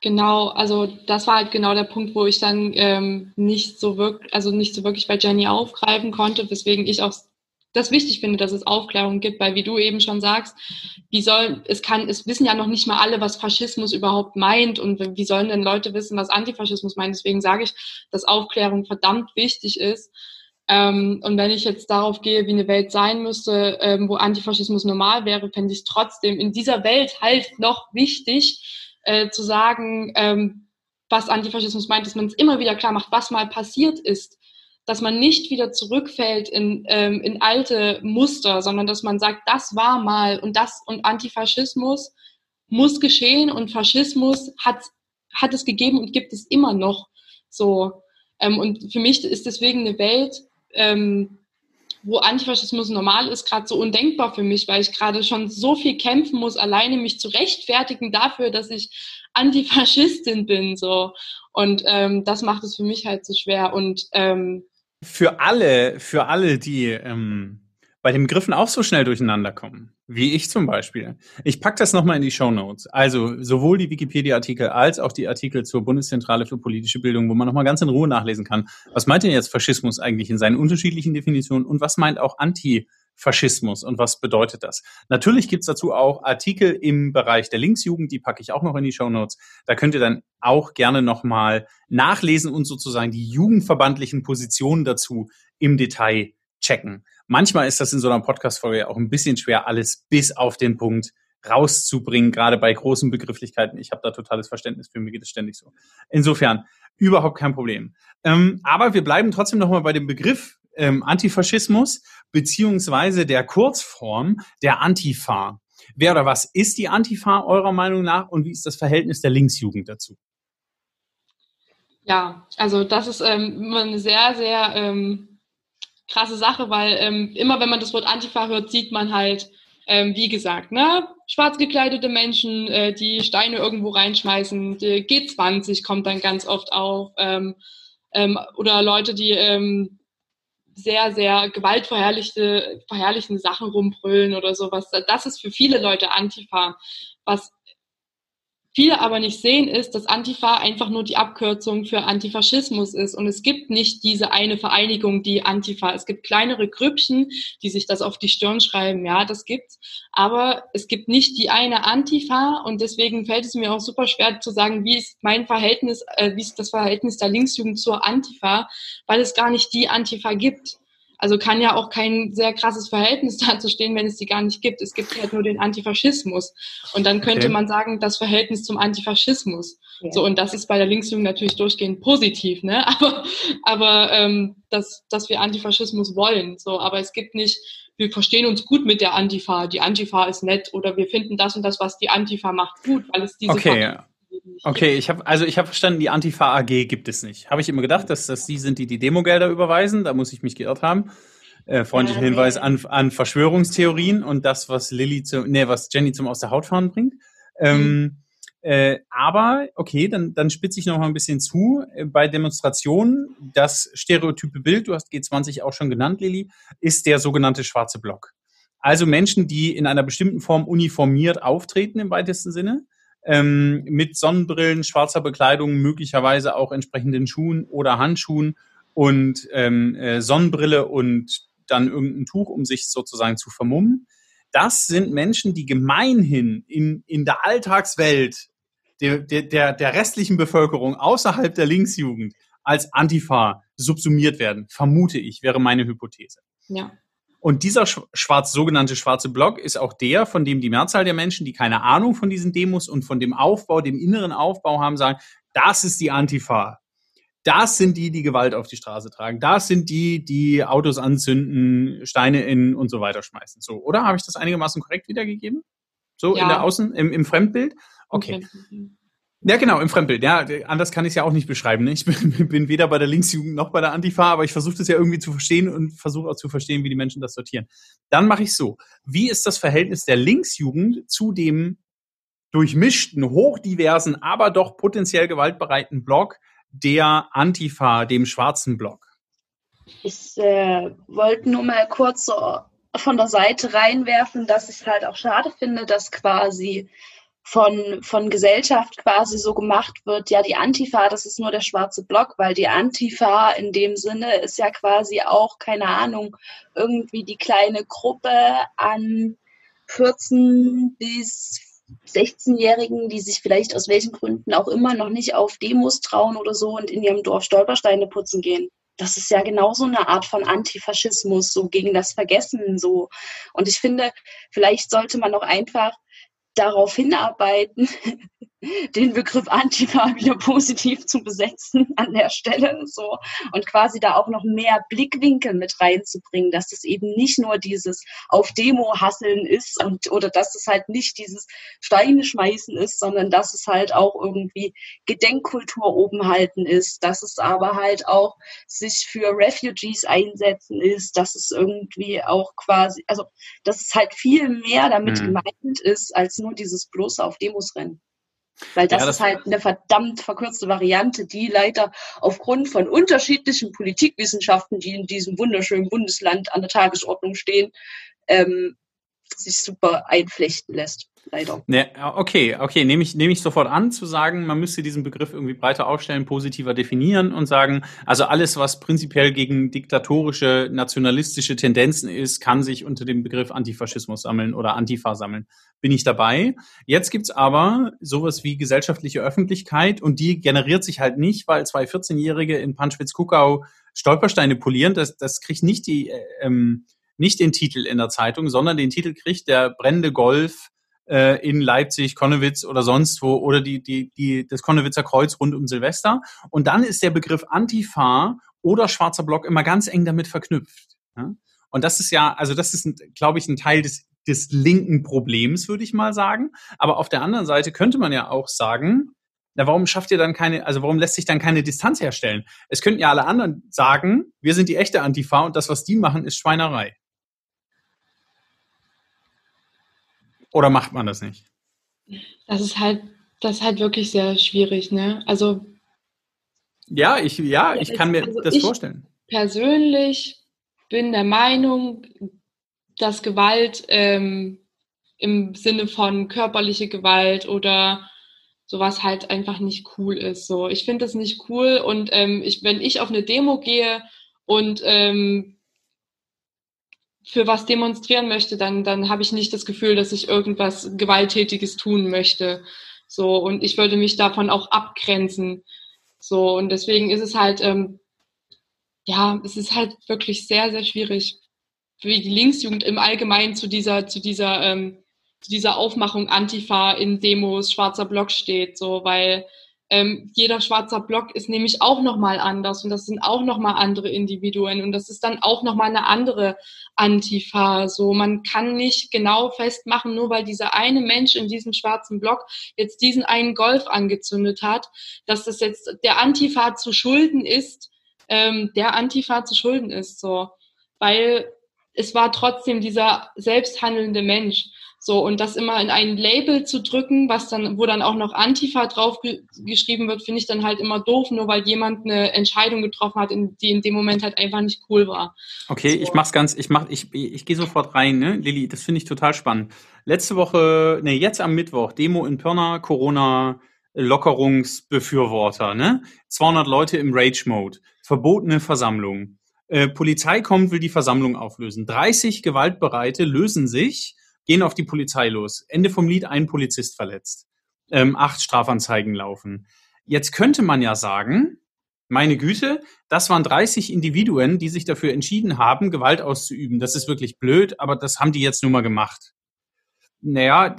Genau, also das war halt genau der Punkt, wo ich dann ähm, nicht so wirklich, also nicht so wirklich bei Jenny aufgreifen konnte, weswegen ich auch das wichtig finde, dass es Aufklärung gibt, weil wie du eben schon sagst, wie soll, es kann, es wissen ja noch nicht mal alle, was Faschismus überhaupt meint und wie sollen denn Leute wissen, was Antifaschismus meint? Deswegen sage ich, dass Aufklärung verdammt wichtig ist ähm, und wenn ich jetzt darauf gehe, wie eine Welt sein müsste, ähm, wo Antifaschismus normal wäre, fände ich es trotzdem in dieser Welt halt noch wichtig äh, zu sagen, ähm, was Antifaschismus meint, dass man es immer wieder klar macht, was mal passiert ist, dass man nicht wieder zurückfällt in, ähm, in alte Muster, sondern dass man sagt, das war mal und das und Antifaschismus muss geschehen und Faschismus hat, hat es gegeben und gibt es immer noch so. Ähm, und für mich ist deswegen eine Welt, ähm, wo Antifaschismus normal ist, gerade so undenkbar für mich, weil ich gerade schon so viel kämpfen muss, alleine mich zu rechtfertigen dafür, dass ich Antifaschistin bin. So. Und ähm, das macht es für mich halt so schwer. Und ähm, für alle, für alle, die ähm, bei den Begriffen auch so schnell durcheinander kommen, wie ich zum Beispiel. Ich pack das nochmal in die Show Notes. Also sowohl die Wikipedia-Artikel als auch die Artikel zur Bundeszentrale für politische Bildung, wo man nochmal ganz in Ruhe nachlesen kann. Was meint denn jetzt Faschismus eigentlich in seinen unterschiedlichen Definitionen und was meint auch Antifaschismus und was bedeutet das? Natürlich gibt's dazu auch Artikel im Bereich der Linksjugend, die packe ich auch noch in die Show Notes. Da könnt ihr dann auch gerne nochmal nachlesen und sozusagen die jugendverbandlichen Positionen dazu im Detail checken. Manchmal ist das in so einer Podcast-Folge auch ein bisschen schwer, alles bis auf den Punkt rauszubringen, gerade bei großen Begrifflichkeiten. Ich habe da totales Verständnis für, mir geht es ständig so. Insofern, überhaupt kein Problem. Ähm, aber wir bleiben trotzdem nochmal bei dem Begriff ähm, Antifaschismus, beziehungsweise der Kurzform der Antifa. Wer oder was ist die Antifa eurer Meinung nach und wie ist das Verhältnis der Linksjugend dazu? Ja, also das ist ähm, eine sehr, sehr ähm, krasse Sache, weil ähm, immer wenn man das Wort Antifa hört, sieht man halt, ähm, wie gesagt, ne, schwarz gekleidete Menschen, äh, die Steine irgendwo reinschmeißen, die G20 kommt dann ganz oft auf, ähm, ähm, oder Leute, die sehr, sehr gewaltverherrlichte, verherrlichende Sachen rumbrüllen oder sowas. Das ist für viele Leute Antifa. Was viele aber nicht sehen, ist, dass Antifa einfach nur die Abkürzung für Antifaschismus ist. Und es gibt nicht diese eine Vereinigung, die Antifa. Es gibt kleinere Grüppchen, die sich das auf die Stirn schreiben. Ja, das gibt's. Aber es gibt nicht die eine Antifa. Und deswegen fällt es mir auch super schwer zu sagen, wie ist mein Verhältnis, äh, wie ist das Verhältnis der Linksjugend zur Antifa, weil es gar nicht die Antifa gibt. Also kann ja auch kein sehr krasses Verhältnis dazu stehen, wenn es die gar nicht gibt. Es gibt halt nur den Antifaschismus. Und dann könnte okay. man sagen, das Verhältnis zum Antifaschismus. Ja. So, und das ist bei der Linksjugend natürlich durchgehend positiv, ne? Aber, aber ähm, dass, dass wir Antifaschismus wollen. So, aber es gibt nicht, wir verstehen uns gut mit der Antifa, die Antifa ist nett oder wir finden das und das, was die Antifa macht, gut, weil es diese okay. Okay, ich habe also ich habe verstanden, die Antifa AG gibt es nicht. Habe ich immer gedacht, dass das die sind, die die Demogelder überweisen. Da muss ich mich geirrt haben. Äh, freundlicher ja, Hinweis an, an Verschwörungstheorien und das, was Lilly zu, nee, was Jenny zum aus der Haut fahren bringt. Ähm, mhm. äh, aber okay, dann, dann spitze ich noch mal ein bisschen zu. Äh, bei Demonstrationen, das stereotype Bild, du hast G20 auch schon genannt, Lilly, ist der sogenannte schwarze Block. Also Menschen, die in einer bestimmten Form uniformiert auftreten im weitesten Sinne ähm, mit Sonnenbrillen, schwarzer Bekleidung, möglicherweise auch entsprechenden Schuhen oder Handschuhen und ähm, äh, Sonnenbrille und dann irgendein Tuch, um sich sozusagen zu vermummen. Das sind Menschen, die gemeinhin in, in der Alltagswelt der, der, der restlichen Bevölkerung außerhalb der Linksjugend als Antifa subsumiert werden, vermute ich, wäre meine Hypothese. Ja. Und dieser schwarz, sogenannte schwarze Block ist auch der, von dem die Mehrzahl der Menschen, die keine Ahnung von diesen Demos und von dem Aufbau, dem inneren Aufbau haben, sagen, das ist die Antifa. Das sind die, die Gewalt auf die Straße tragen. Das sind die, die Autos anzünden, Steine in und so weiter schmeißen. So, oder? Habe ich das einigermaßen korrekt wiedergegeben? So ja. in der Außen, im, im Fremdbild? Okay. Ja, genau, im Fremdbild. Ja, anders kann ich es ja auch nicht beschreiben. Ne? Ich bin, bin weder bei der Linksjugend noch bei der Antifa, aber ich versuche das ja irgendwie zu verstehen und versuche auch zu verstehen, wie die Menschen das sortieren. Dann mache ich so. Wie ist das Verhältnis der Linksjugend zu dem durchmischten, hochdiversen, aber doch potenziell gewaltbereiten Block der Antifa, dem schwarzen Block? Ich äh, wollte nur mal kurz so von der Seite reinwerfen, dass ich es halt auch schade finde, dass quasi von, von Gesellschaft quasi so gemacht wird, ja, die Antifa, das ist nur der schwarze Block, weil die Antifa in dem Sinne ist ja quasi auch, keine Ahnung, irgendwie die kleine Gruppe an 14 bis 16-Jährigen, die sich vielleicht aus welchen Gründen auch immer noch nicht auf Demos trauen oder so und in ihrem Dorf Stolpersteine putzen gehen. Das ist ja genauso eine Art von Antifaschismus, so gegen das Vergessen, so. Und ich finde, vielleicht sollte man auch einfach darauf hinarbeiten, den Begriff Antifa wieder positiv zu besetzen an der Stelle so und quasi da auch noch mehr Blickwinkel mit reinzubringen, dass es eben nicht nur dieses auf Demo hasseln ist und oder dass es halt nicht dieses Steine schmeißen ist, sondern dass es halt auch irgendwie Gedenkkultur oben halten ist, dass es aber halt auch sich für Refugees einsetzen ist, dass es irgendwie auch quasi, also dass es halt viel mehr damit mhm. gemeint ist, als nur dieses bloße auf Demos rennen. Weil das, ja, das, ist halt eine verdammt verkürzte Variante, die leider aufgrund von unterschiedlichen Politikwissenschaften, die in diesem wunderschönen Bundesland an der Tagesordnung stehen, ähm, sich super einflechten lässt leider. Ne, okay, okay, nehme ich, nehme ich sofort an, zu sagen, man müsste diesen Begriff irgendwie breiter aufstellen, positiver definieren und sagen, also alles, was prinzipiell gegen diktatorische, nationalistische Tendenzen ist, kann sich unter dem Begriff Antifaschismus sammeln oder Antifa sammeln. Bin ich dabei. Jetzt gibt's aber sowas wie gesellschaftliche Öffentlichkeit und die generiert sich halt nicht, weil zwei 14-Jährige in Panschwitz-Kuckau Stolpersteine polieren. Das, das kriegt nicht die, äh, ähm, nicht den Titel in der Zeitung, sondern den Titel kriegt der brennende Golf äh, in Leipzig, Konnewitz oder sonst wo oder die, die, die, das Konnewitzer Kreuz rund um Silvester. Und dann ist der Begriff Antifa oder schwarzer Block immer ganz eng damit verknüpft. Ja? Und das ist ja, also das ist, glaube ich, ein Teil des, des linken Problems, würde ich mal sagen. Aber auf der anderen Seite könnte man ja auch sagen, na, warum schafft ihr dann keine, also warum lässt sich dann keine Distanz herstellen? Es könnten ja alle anderen sagen, wir sind die echte Antifa und das, was die machen, ist Schweinerei. Oder macht man das nicht? Das ist halt, das ist halt wirklich sehr schwierig, ne? Also. Ja, ich, ja, ich kann mir also das vorstellen. Persönlich bin der Meinung, dass Gewalt ähm, im Sinne von körperliche Gewalt oder sowas halt einfach nicht cool ist. So, ich finde das nicht cool und ähm, ich, wenn ich auf eine Demo gehe und ähm, für was demonstrieren möchte, dann, dann habe ich nicht das Gefühl, dass ich irgendwas Gewalttätiges tun möchte. So, und ich würde mich davon auch abgrenzen. So, und deswegen ist es halt, ähm, ja, es ist halt wirklich sehr, sehr schwierig, wie die Linksjugend im Allgemeinen zu dieser, zu dieser, ähm, zu dieser Aufmachung Antifa in Demos, schwarzer Block steht, so, weil ähm, jeder schwarzer Block ist nämlich auch nochmal anders und das sind auch nochmal andere Individuen und das ist dann auch nochmal eine andere Antifa. So, man kann nicht genau festmachen, nur weil dieser eine Mensch in diesem schwarzen Block jetzt diesen einen Golf angezündet hat, dass das jetzt der Antifa zu schulden ist, ähm, der Antifa zu schulden ist, so. Weil es war trotzdem dieser selbsthandelnde Mensch. So, und das immer in ein Label zu drücken, was dann, wo dann auch noch Antifa drauf geschrieben wird, finde ich dann halt immer doof, nur weil jemand eine Entscheidung getroffen hat, in, die in dem Moment halt einfach nicht cool war. Okay, so. ich mach's ganz, ich mach, ich, ich gehe sofort rein, ne, Lilly, das finde ich total spannend. letzte Woche, nee, jetzt am Mittwoch, Demo in Pirna, Corona Lockerungsbefürworter, ne? 200 Leute im Rage-Mode, verbotene Versammlung. Äh, Polizei kommt, will die Versammlung auflösen. 30 Gewaltbereite lösen sich, gehen auf die Polizei los. Ende vom Lied, ein Polizist verletzt. Ähm, acht Strafanzeigen laufen. Jetzt könnte man ja sagen, meine Güte, das waren 30 Individuen, die sich dafür entschieden haben, Gewalt auszuüben. Das ist wirklich blöd, aber das haben die jetzt nun mal gemacht. Naja,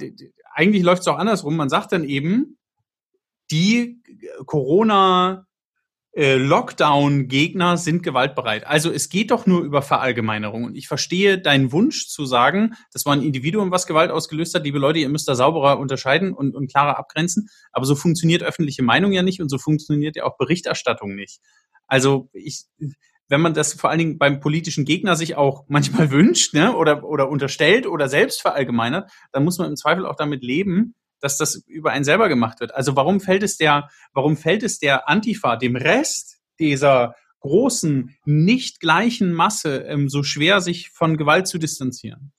eigentlich läuft es auch andersrum. Man sagt dann eben, die Corona Lockdown-Gegner sind gewaltbereit. Also es geht doch nur über Verallgemeinerung. Und ich verstehe deinen Wunsch zu sagen, das war ein Individuum, was Gewalt ausgelöst hat. Liebe Leute, ihr müsst da sauberer unterscheiden und, und klarer abgrenzen. Aber so funktioniert öffentliche Meinung ja nicht und so funktioniert ja auch Berichterstattung nicht. Also ich, wenn man das vor allen Dingen beim politischen Gegner sich auch manchmal wünscht, ne, oder, oder unterstellt oder selbst verallgemeinert, dann muss man im Zweifel auch damit leben, dass das über einen selber gemacht wird. Also warum fällt es der, warum fällt es der Antifa, dem Rest dieser großen, nicht gleichen Masse ähm, so schwer, sich von Gewalt zu distanzieren?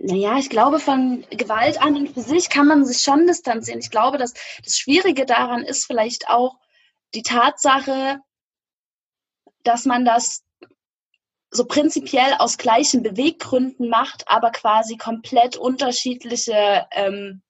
Naja, ich glaube, von Gewalt an und für sich kann man sich schon distanzieren. Ich glaube, dass das Schwierige daran ist vielleicht auch die Tatsache, dass man das so prinzipiell aus gleichen Beweggründen macht, aber quasi komplett unterschiedliche ähm,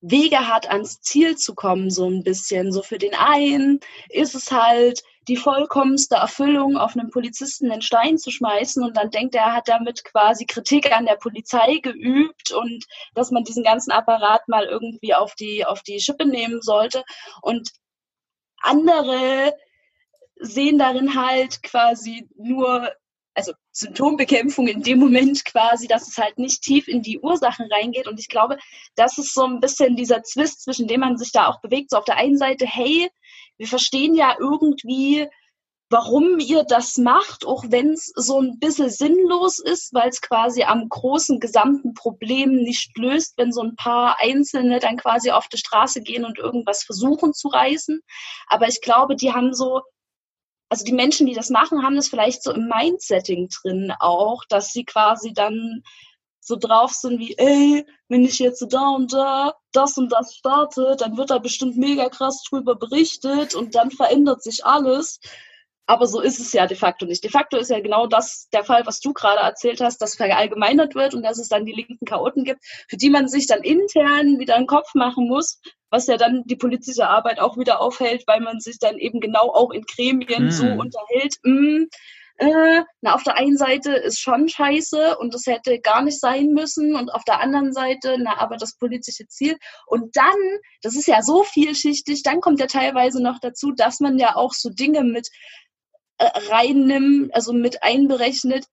Wege hat, ans Ziel zu kommen, so ein bisschen. So für den einen ist es halt die vollkommenste Erfüllung, auf einen Polizisten den Stein zu schmeißen und dann denkt er, er hat damit quasi Kritik an der Polizei geübt und dass man diesen ganzen Apparat mal irgendwie auf die, auf die Schippe nehmen sollte. Und andere sehen darin halt quasi nur also Symptombekämpfung in dem Moment quasi, dass es halt nicht tief in die Ursachen reingeht. Und ich glaube, das ist so ein bisschen dieser Zwist, zwischen dem man sich da auch bewegt. So auf der einen Seite, hey, wir verstehen ja irgendwie, warum ihr das macht, auch wenn es so ein bisschen sinnlos ist, weil es quasi am großen gesamten Problem nicht löst, wenn so ein paar Einzelne dann quasi auf die Straße gehen und irgendwas versuchen zu reißen. Aber ich glaube, die haben so also die Menschen, die das machen, haben das vielleicht so im Mindsetting drin auch, dass sie quasi dann so drauf sind wie, ey, wenn ich jetzt da und da das und das starte, dann wird da bestimmt mega krass drüber berichtet und dann verändert sich alles. Aber so ist es ja de facto nicht. De facto ist ja genau das der Fall, was du gerade erzählt hast, dass verallgemeinert wird und dass es dann die linken Chaoten gibt, für die man sich dann intern wieder einen Kopf machen muss, was ja dann die politische Arbeit auch wieder aufhält, weil man sich dann eben genau auch in Gremien hm. so unterhält. Mh, hm, äh, na, auf der einen Seite ist schon scheiße und das hätte gar nicht sein müssen und auf der anderen Seite, na, aber das politische Ziel. Und dann, das ist ja so vielschichtig, dann kommt ja teilweise noch dazu, dass man ja auch so Dinge mit reinnimmt, also mit einberechnet.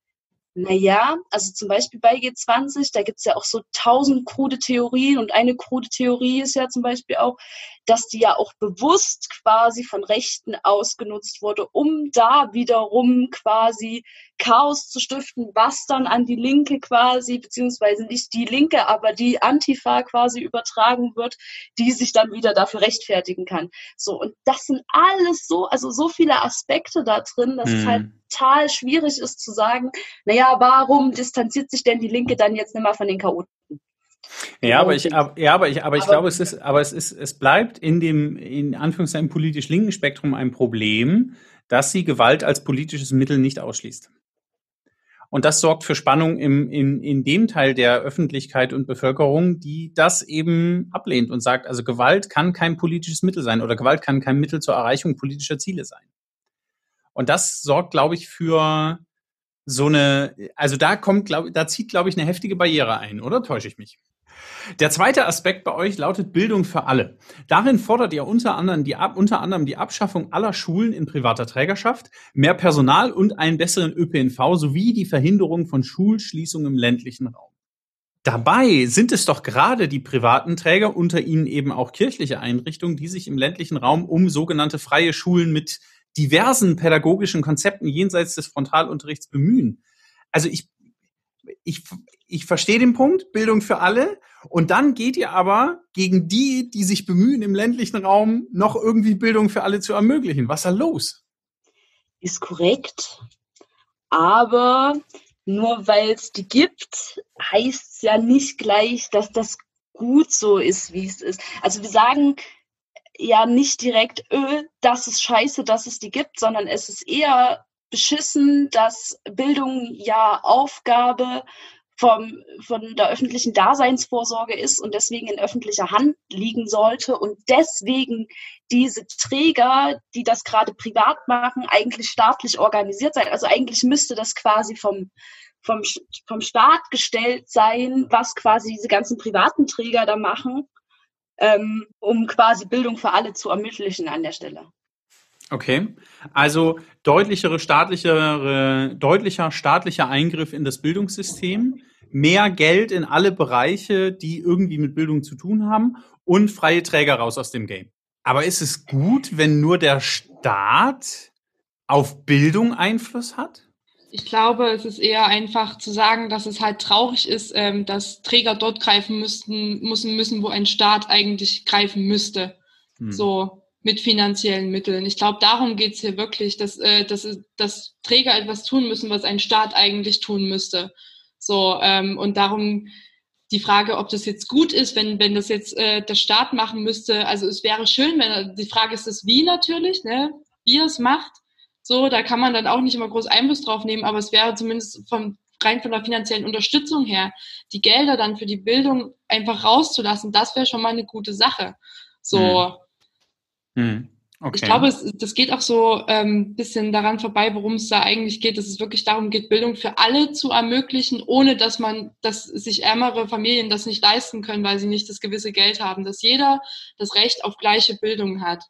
Naja, also zum Beispiel bei G20, da gibt's ja auch so tausend krude Theorien und eine krude Theorie ist ja zum Beispiel auch, dass die ja auch bewusst quasi von Rechten ausgenutzt wurde, um da wiederum quasi Chaos zu stiften, was dann an die Linke quasi, beziehungsweise nicht die Linke, aber die Antifa quasi übertragen wird, die sich dann wieder dafür rechtfertigen kann. So, und das sind alles so, also so viele Aspekte da drin, dass hm. es halt hm. total schwierig ist zu sagen, naja, warum distanziert sich denn die Linke dann jetzt nicht mal von den Chaoten? Ja, aber ich, ab, ja, aber ich, aber ich aber, glaube, es ist, aber es ist, es bleibt in dem, in Anführungszeichen politisch linken Spektrum ein Problem, dass sie Gewalt als politisches Mittel nicht ausschließt. Und das sorgt für Spannung im, in, in dem Teil der Öffentlichkeit und Bevölkerung, die das eben ablehnt und sagt, also Gewalt kann kein politisches Mittel sein oder Gewalt kann kein Mittel zur Erreichung politischer Ziele sein. Und das sorgt, glaube ich, für so eine, also da kommt, glaube da zieht, glaube ich, eine heftige Barriere ein, oder täusche ich mich? Der zweite Aspekt bei euch lautet Bildung für alle. Darin fordert ihr unter anderem, die, unter anderem die Abschaffung aller Schulen in privater Trägerschaft, mehr Personal und einen besseren ÖPNV sowie die Verhinderung von Schulschließungen im ländlichen Raum. Dabei sind es doch gerade die privaten Träger, unter ihnen eben auch kirchliche Einrichtungen, die sich im ländlichen Raum um sogenannte freie Schulen mit diversen pädagogischen Konzepten jenseits des Frontalunterrichts bemühen. Also ich ich, ich verstehe den Punkt, Bildung für alle. Und dann geht ihr aber gegen die, die sich bemühen, im ländlichen Raum noch irgendwie Bildung für alle zu ermöglichen. Was ist da los? Ist korrekt. Aber nur weil es die gibt, heißt es ja nicht gleich, dass das gut so ist, wie es ist. Also wir sagen ja nicht direkt, öh, das ist scheiße, dass es die gibt, sondern es ist eher beschissen, dass Bildung ja Aufgabe vom, von der öffentlichen Daseinsvorsorge ist und deswegen in öffentlicher Hand liegen sollte und deswegen diese Träger, die das gerade privat machen, eigentlich staatlich organisiert sein. Also eigentlich müsste das quasi vom, vom, vom Staat gestellt sein, was quasi diese ganzen privaten Träger da machen, ähm, um quasi Bildung für alle zu ermöglichen an der Stelle. Okay, also deutlichere staatlichere, deutlicher staatlicher Eingriff in das Bildungssystem, mehr Geld in alle Bereiche, die irgendwie mit Bildung zu tun haben und freie Träger raus aus dem Game. Aber ist es gut, wenn nur der Staat auf Bildung Einfluss hat? Ich glaube, es ist eher einfach zu sagen, dass es halt traurig ist, ähm, dass Träger dort greifen müssten, müssen, müssen, wo ein Staat eigentlich greifen müsste. Hm. So mit finanziellen Mitteln. Ich glaube, darum geht es hier wirklich, dass, äh, dass, dass Träger etwas tun müssen, was ein Staat eigentlich tun müsste. So, ähm, und darum die Frage, ob das jetzt gut ist, wenn, wenn das jetzt äh, der Staat machen müsste. Also es wäre schön, wenn die Frage ist das wie natürlich, ne? wie es macht. So, da kann man dann auch nicht immer groß Einfluss drauf nehmen, aber es wäre zumindest vom, rein von der finanziellen Unterstützung her, die Gelder dann für die Bildung einfach rauszulassen, das wäre schon mal eine gute Sache. So. Hm. Hm. Okay. Ich glaube, es, das geht auch so ein ähm, bisschen daran vorbei, worum es da eigentlich geht, dass es wirklich darum geht, Bildung für alle zu ermöglichen, ohne dass man, dass sich ärmere Familien das nicht leisten können, weil sie nicht das gewisse Geld haben, dass jeder das Recht auf gleiche Bildung hat.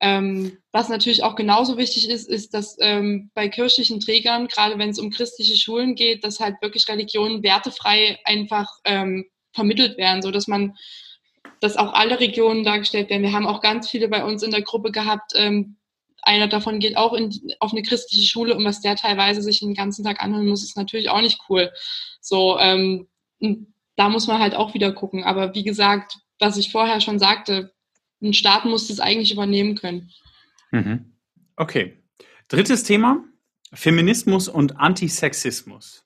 Ähm, was natürlich auch genauso wichtig ist, ist, dass ähm, bei kirchlichen Trägern, gerade wenn es um christliche Schulen geht, dass halt wirklich Religionen wertefrei einfach ähm, vermittelt werden, so dass man dass auch alle Regionen dargestellt werden. Wir haben auch ganz viele bei uns in der Gruppe gehabt. Ähm, einer davon geht auch in, auf eine christliche Schule und was der teilweise sich den ganzen Tag anhören muss, ist natürlich auch nicht cool. So, ähm, da muss man halt auch wieder gucken. Aber wie gesagt, was ich vorher schon sagte, ein Staat muss das eigentlich übernehmen können. Mhm. Okay. Drittes Thema: Feminismus und Antisexismus.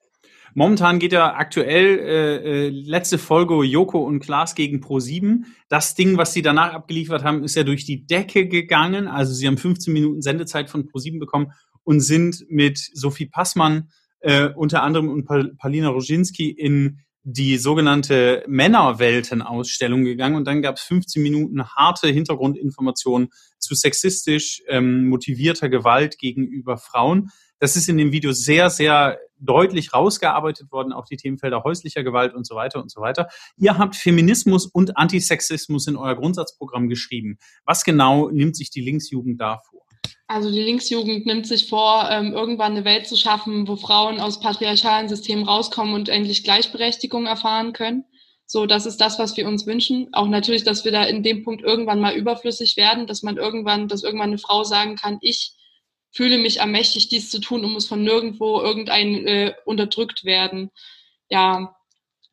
Momentan geht ja aktuell äh, äh, letzte Folge Joko und Klaas gegen Pro7. Das Ding, was sie danach abgeliefert haben, ist ja durch die Decke gegangen. Also sie haben 15 Minuten Sendezeit von Pro7 bekommen und sind mit Sophie Passmann äh, unter anderem und Pal Palina Roginski in die sogenannte Männerwelten-Ausstellung gegangen und dann gab es 15 Minuten harte Hintergrundinformationen zu sexistisch ähm, motivierter Gewalt gegenüber Frauen. Das ist in dem Video sehr, sehr deutlich rausgearbeitet worden, auch die Themenfelder häuslicher Gewalt und so weiter und so weiter. Ihr habt Feminismus und Antisexismus in euer Grundsatzprogramm geschrieben. Was genau nimmt sich die Linksjugend da vor? Also die Linksjugend nimmt sich vor, ähm, irgendwann eine Welt zu schaffen, wo Frauen aus patriarchalen Systemen rauskommen und endlich Gleichberechtigung erfahren können. So, das ist das, was wir uns wünschen. Auch natürlich, dass wir da in dem Punkt irgendwann mal überflüssig werden, dass man irgendwann, dass irgendwann eine Frau sagen kann, ich fühle mich ermächtigt, dies zu tun und muss von nirgendwo irgendein äh, unterdrückt werden. Ja,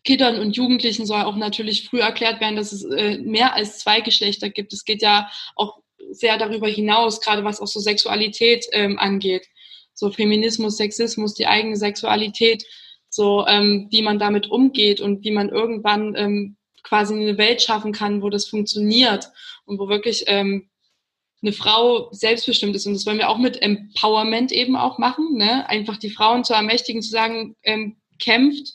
Kindern und Jugendlichen soll auch natürlich früh erklärt werden, dass es äh, mehr als zwei Geschlechter gibt. Es geht ja auch sehr darüber hinaus, gerade was auch so Sexualität ähm, angeht. So Feminismus, Sexismus, die eigene Sexualität, so ähm, wie man damit umgeht und wie man irgendwann ähm, quasi eine Welt schaffen kann, wo das funktioniert und wo wirklich ähm, eine Frau selbstbestimmt ist. Und das wollen wir auch mit Empowerment eben auch machen. Ne? Einfach die Frauen zu ermächtigen, zu sagen, ähm, kämpft.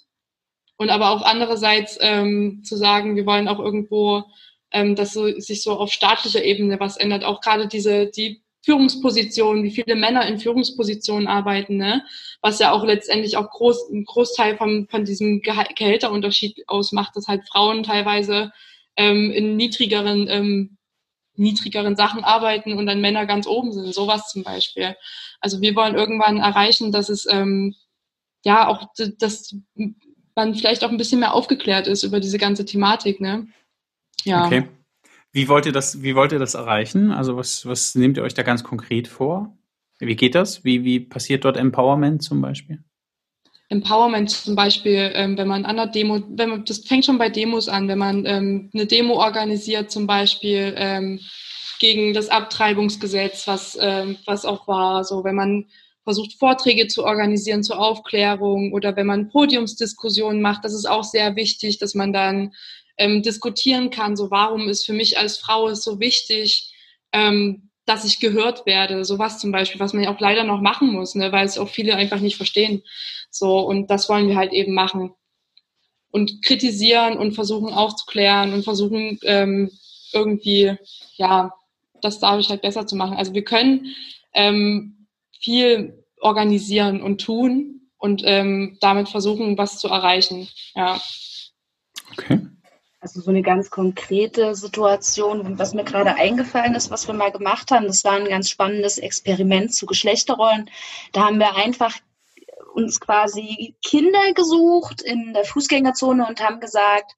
Und aber auch andererseits ähm, zu sagen, wir wollen auch irgendwo, ähm, dass so, sich so auf staatlicher Ebene was ändert. Auch gerade diese, die Führungspositionen, wie viele Männer in Führungspositionen arbeiten, ne? was ja auch letztendlich auch groß, ein Großteil von, von diesem Gehälterunterschied ausmacht, dass halt Frauen teilweise ähm, in niedrigeren ähm, niedrigeren Sachen arbeiten und dann Männer ganz oben sind, sowas zum Beispiel. Also wir wollen irgendwann erreichen, dass es ähm, ja auch, dass man vielleicht auch ein bisschen mehr aufgeklärt ist über diese ganze Thematik, ne? Ja. Okay. Wie wollt ihr das, wie wollt ihr das erreichen? Also was, was nehmt ihr euch da ganz konkret vor? Wie geht das? Wie, wie passiert dort Empowerment zum Beispiel? Empowerment zum Beispiel, ähm, wenn man an der Demo, wenn man, das fängt schon bei Demos an, wenn man ähm, eine Demo organisiert zum Beispiel ähm, gegen das Abtreibungsgesetz, was, ähm, was auch war, so wenn man versucht Vorträge zu organisieren zur Aufklärung oder wenn man Podiumsdiskussionen macht, das ist auch sehr wichtig, dass man dann ähm, diskutieren kann, so warum ist für mich als Frau es so wichtig, ähm, dass ich gehört werde, sowas zum Beispiel, was man ja auch leider noch machen muss, ne, weil es auch viele einfach nicht verstehen. So, und das wollen wir halt eben machen. Und kritisieren und versuchen aufzuklären und versuchen ähm, irgendwie, ja, das dadurch halt besser zu machen. Also wir können ähm, viel organisieren und tun und ähm, damit versuchen, was zu erreichen. Ja. Okay. Also so eine ganz konkrete Situation, was mir gerade eingefallen ist, was wir mal gemacht haben, das war ein ganz spannendes Experiment zu Geschlechterrollen. Da haben wir einfach uns quasi Kinder gesucht in der Fußgängerzone und haben gesagt,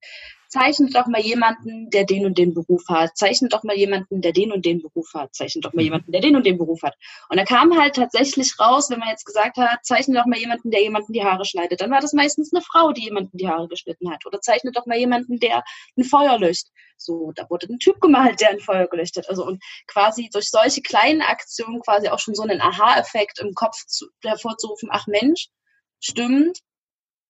zeichnet doch mal jemanden, der den und den Beruf hat, zeichnet doch mal jemanden, der den und den Beruf hat, zeichnet doch mal mhm. jemanden, der den und den Beruf hat. Und da kam halt tatsächlich raus, wenn man jetzt gesagt hat, zeichnet doch mal jemanden, der jemanden die Haare schneidet, dann war das meistens eine Frau, die jemanden die Haare geschnitten hat. Oder zeichnet doch mal jemanden, der ein Feuer löscht. So, da wurde ein Typ gemalt, der ein Feuer geleuchtet. hat. Also und quasi durch solche kleinen Aktionen quasi auch schon so einen Aha-Effekt im Kopf zu, hervorzurufen, ach Mensch, stimmt,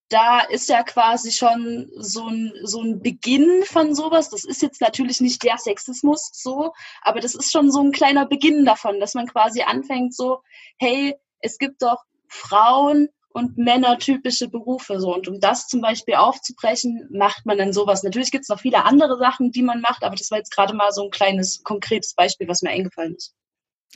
da ist ja quasi schon so ein, so ein Beginn von sowas. Das ist jetzt natürlich nicht der Sexismus so, aber das ist schon so ein kleiner Beginn davon, dass man quasi anfängt so, hey, es gibt doch Frauen und männertypische Berufe so. Und um das zum Beispiel aufzubrechen, macht man dann sowas. Natürlich gibt es noch viele andere Sachen, die man macht, aber das war jetzt gerade mal so ein kleines, konkretes Beispiel, was mir eingefallen ist.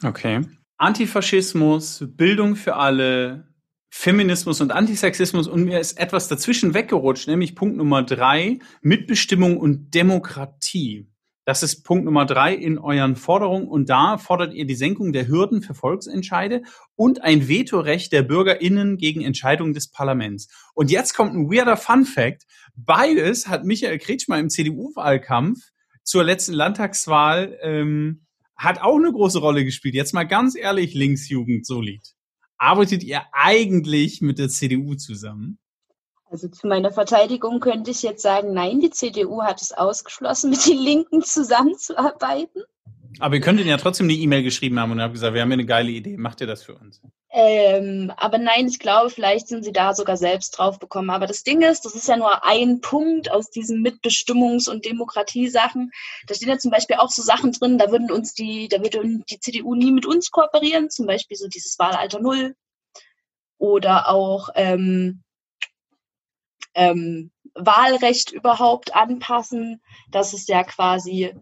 Okay. Antifaschismus, Bildung für alle, Feminismus und Antisexismus und mir ist etwas dazwischen weggerutscht, nämlich Punkt Nummer drei, Mitbestimmung und Demokratie. Das ist Punkt Nummer drei in euren Forderungen und da fordert ihr die Senkung der Hürden für Volksentscheide und ein Vetorecht der BürgerInnen gegen Entscheidungen des Parlaments. Und jetzt kommt ein weirder Fun Fact. Beides hat Michael Kretschmer im CDU-Wahlkampf zur letzten Landtagswahl ähm, hat auch eine große Rolle gespielt. Jetzt mal ganz ehrlich, Linksjugend solid arbeitet ihr eigentlich mit der CDU zusammen? Also zu meiner Verteidigung könnte ich jetzt sagen, nein, die CDU hat es ausgeschlossen, mit den Linken zusammenzuarbeiten. Aber ihr könnt ihnen ja trotzdem eine E-Mail geschrieben haben und habt gesagt, wir haben eine geile Idee, macht ihr das für uns? Ähm, aber nein, ich glaube, vielleicht sind sie da sogar selbst drauf bekommen. Aber das Ding ist, das ist ja nur ein Punkt aus diesen Mitbestimmungs- und Demokratiesachen. Da stehen ja zum Beispiel auch so Sachen drin, da würden uns die, da würde die CDU nie mit uns kooperieren, zum Beispiel so dieses Wahlalter Null oder auch ähm, ähm, Wahlrecht überhaupt anpassen. Das ist ja quasi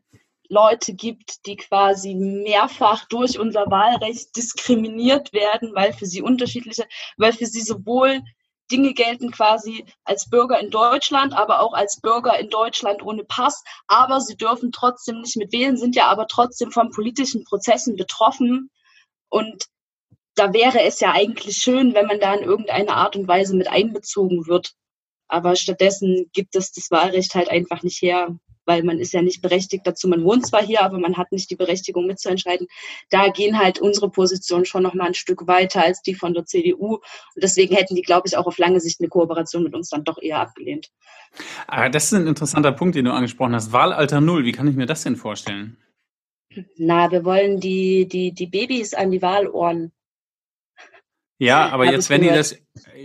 Leute gibt, die quasi mehrfach durch unser Wahlrecht diskriminiert werden, weil für sie unterschiedliche, weil für sie sowohl Dinge gelten quasi als Bürger in Deutschland, aber auch als Bürger in Deutschland ohne Pass. Aber sie dürfen trotzdem nicht mit wählen, sind ja aber trotzdem von politischen Prozessen betroffen. Und da wäre es ja eigentlich schön, wenn man da in irgendeiner Art und Weise mit einbezogen wird. Aber stattdessen gibt es das Wahlrecht halt einfach nicht her weil man ist ja nicht berechtigt dazu. Man wohnt zwar hier, aber man hat nicht die Berechtigung mitzuentscheiden. Da gehen halt unsere Positionen schon noch mal ein Stück weiter als die von der CDU. Und deswegen hätten die, glaube ich, auch auf lange Sicht eine Kooperation mit uns dann doch eher abgelehnt. Ah, das ist ein interessanter Punkt, den du angesprochen hast. Wahlalter Null, wie kann ich mir das denn vorstellen? Na, wir wollen die, die, die Babys an die Wahlohren ja, aber jetzt, wenn die das,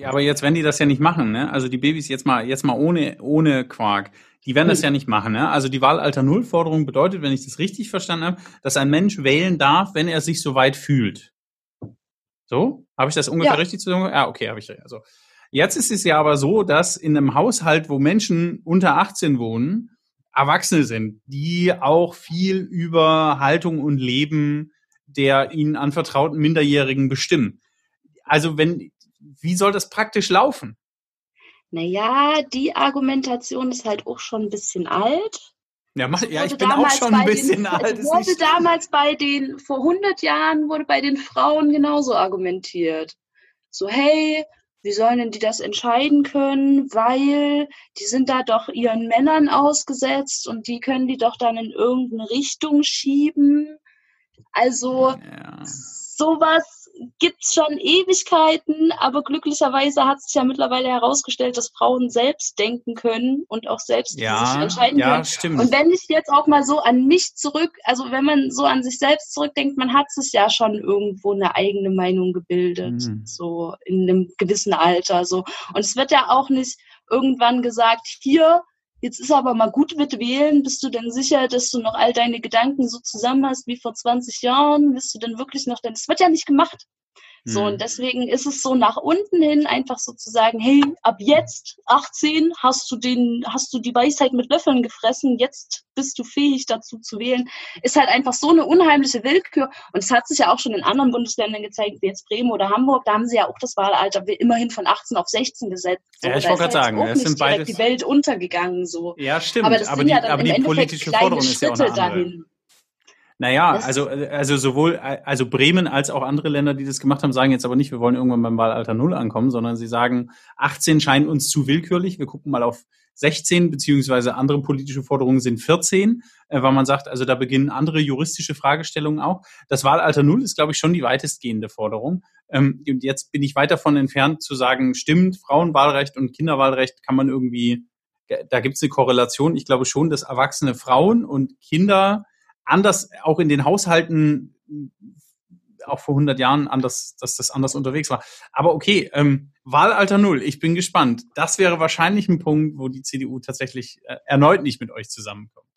aber jetzt, wenn die das ja nicht machen, ne? Also die Babys jetzt mal, jetzt mal ohne, ohne Quark. Die werden das ja nicht machen. Ne? Also die Wahlalter Null-Forderung bedeutet, wenn ich das richtig verstanden habe, dass ein Mensch wählen darf, wenn er sich so weit fühlt. So? Habe ich das ungefähr ja. richtig zu sagen? Ja, okay, habe ich. Also jetzt ist es ja aber so, dass in einem Haushalt, wo Menschen unter 18 wohnen, Erwachsene sind, die auch viel über Haltung und Leben der ihnen anvertrauten Minderjährigen bestimmen. Also wenn, wie soll das praktisch laufen? Naja, die Argumentation ist halt auch schon ein bisschen alt. Ja, mach, ja ich bin auch schon ein bisschen den, alt. Wurde damals bei den, vor 100 Jahren wurde bei den Frauen genauso argumentiert. So, hey, wie sollen denn die das entscheiden können? Weil die sind da doch ihren Männern ausgesetzt und die können die doch dann in irgendeine Richtung schieben. Also, ja. sowas gibt's schon Ewigkeiten, aber glücklicherweise hat sich ja mittlerweile herausgestellt, dass Frauen selbst denken können und auch selbst ja, sich entscheiden ja, können. Stimmt. Und wenn ich jetzt auch mal so an mich zurück, also wenn man so an sich selbst zurückdenkt, man hat sich ja schon irgendwo eine eigene Meinung gebildet, Mhm. so in einem gewissen Alter, so. Und es wird ja auch nicht irgendwann gesagt, hier, jetzt ist aber mal gut mit wählen, bist du denn sicher, dass du noch all deine Gedanken so zusammen hast wie vor 20 Jahren? Bist du denn wirklich noch, denn es wird ja nicht gemacht. So, Mhm. und deswegen ist es so nach unten hin einfach so zu sagen, hey, ab jetzt, 18, hast du den, hast du die Weisheit mit Löffeln gefressen, jetzt bist du fähig dazu zu wählen, ist halt einfach so eine unheimliche Willkür. Und es hat sich ja auch schon in anderen Bundesländern gezeigt, wie jetzt Bremen oder Hamburg, da haben sie ja auch das Wahlalter immerhin von 18 auf 16 gesetzt. So, Ja, ich wollte gerade sagen, nicht sind beides- die Welt untergegangen, so. Ja, stimmt. Aber das aber sind die, ja dann aber im die Endeffekt politische Forderung ist ja auch eine andere. dahin. Naja, Das- also, also sowohl also Bremen als auch andere Länder, die das gemacht haben, sagen jetzt aber nicht, wir wollen irgendwann beim Wahlalter Null ankommen, sondern sie sagen, 18 scheint uns zu willkürlich. Wir gucken mal auf 16, beziehungsweise andere politische Forderungen sind 14, äh, weil man sagt, also da beginnen andere juristische Fragestellungen auch. Das Wahlalter Null ist, glaube ich, schon die weitestgehende Forderung. Ähm, und jetzt bin ich weit davon entfernt zu sagen, stimmt, Frauenwahlrecht und Kinderwahlrecht kann man irgendwie, da gibt es eine Korrelation. Ich glaube schon, dass erwachsene Frauen und Kinder anders auch in den Haushalten auch vor 100 Jahren anders, dass das anders unterwegs war. Aber okay, ähm, Wahlalter Null, ich bin gespannt. Das wäre wahrscheinlich ein Punkt, wo die CDU tatsächlich äh, erneut nicht mit euch zusammenkommt.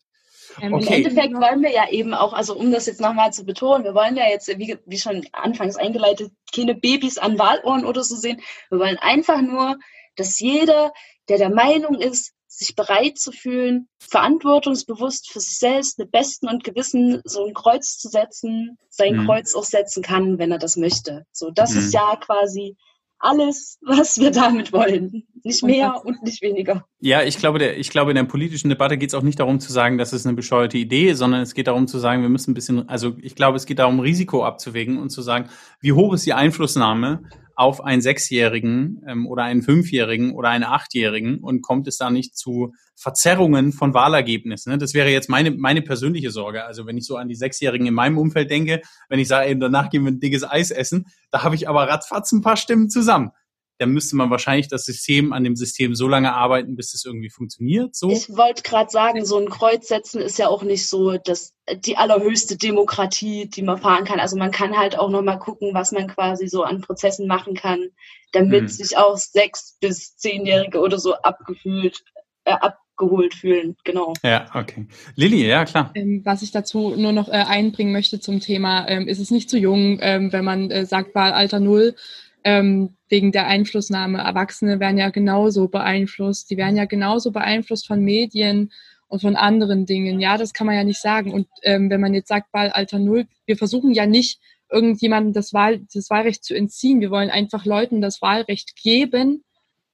Ähm, Im Okay. Endeffekt wollen wir ja eben auch, also um das jetzt nochmal zu betonen, wir wollen ja jetzt, wie, wie schon anfangs eingeleitet, keine Babys an Wahlohren oder so sehen. Wir wollen einfach nur, dass jeder, der der Meinung ist, sich bereit zu fühlen, verantwortungsbewusst für sich selbst mit Besten und Gewissen so ein Kreuz zu setzen, sein Mhm. Kreuz auch setzen kann, wenn er das möchte. So, das Mhm. ist ja quasi alles, was wir damit wollen. Nicht mehr und nicht weniger. Ja, ich glaube, der, ich glaube, in der politischen Debatte geht es auch nicht darum zu sagen, das ist eine bescheuerte Idee, sondern es geht darum zu sagen, wir müssen ein bisschen, also ich glaube, es geht darum, Risiko abzuwägen und zu sagen, wie hoch ist die Einflussnahme auf einen Sechsjährigen ähm, oder einen Fünfjährigen oder einen Achtjährigen und kommt es da nicht zu Verzerrungen von Wahlergebnissen? Ne? Das wäre jetzt meine, meine persönliche Sorge. Also wenn ich so an die Sechsjährigen in meinem Umfeld denke, wenn ich sage, eben danach gehen wir ein dickes Eis essen, da habe ich aber ratzfatz ein paar Stimmen zusammen. Dann müsste man wahrscheinlich das System an dem System so lange arbeiten, bis es irgendwie funktioniert. So. Ich wollte gerade sagen, so ein Kreuz setzen ist ja auch nicht so das, die allerhöchste Demokratie, die man fahren kann. Also man kann halt auch nochmal gucken, was man quasi so an Prozessen machen kann, damit Hm. sich auch sechs bis zehnjährige oder so abgefühlt, äh, abgeholt fühlen. Genau. Ja, okay. Lilly, ja klar. Ähm, was ich dazu nur noch äh, einbringen möchte zum Thema, ähm, ist es nicht zu jung, ähm, wenn man äh, sagt Wahlalter Null, ähm, wegen der Einflussnahme. Erwachsene werden ja genauso beeinflusst. Die werden ja genauso beeinflusst von Medien und von anderen Dingen. Ja, das kann man ja nicht sagen. Und ähm, wenn man jetzt sagt Wahlalter Null, wir versuchen ja nicht, irgendjemandem das, Wahl, das Wahlrecht zu entziehen. Wir wollen einfach Leuten das Wahlrecht geben,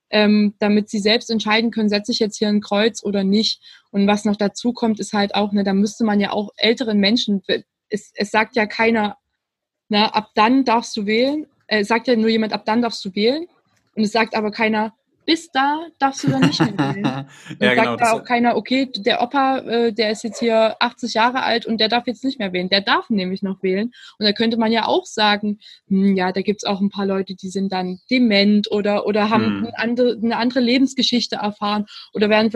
ähm, damit sie selbst entscheiden können, setze ich jetzt hier ein Kreuz oder nicht. Und was noch dazu kommt, ist halt auch, ne, da müsste man ja auch älteren Menschen, es, es sagt ja keiner, na, ab dann darfst du wählen. Äh, es sagt ja nur jemand, ab dann darfst du wählen. Und es sagt aber keiner, bis da darfst du dann nicht mehr wählen. ja, genau. sagt da auch keiner, okay, der Opa, äh, der ist jetzt hier 80 Jahre alt und der darf jetzt nicht mehr wählen. Der darf nämlich noch wählen. Und da könnte man ja auch sagen, hm, ja, da gibt's auch ein paar Leute, die sind dann dement oder, oder haben Hm. eine, andere, eine andere Lebensgeschichte erfahren oder werden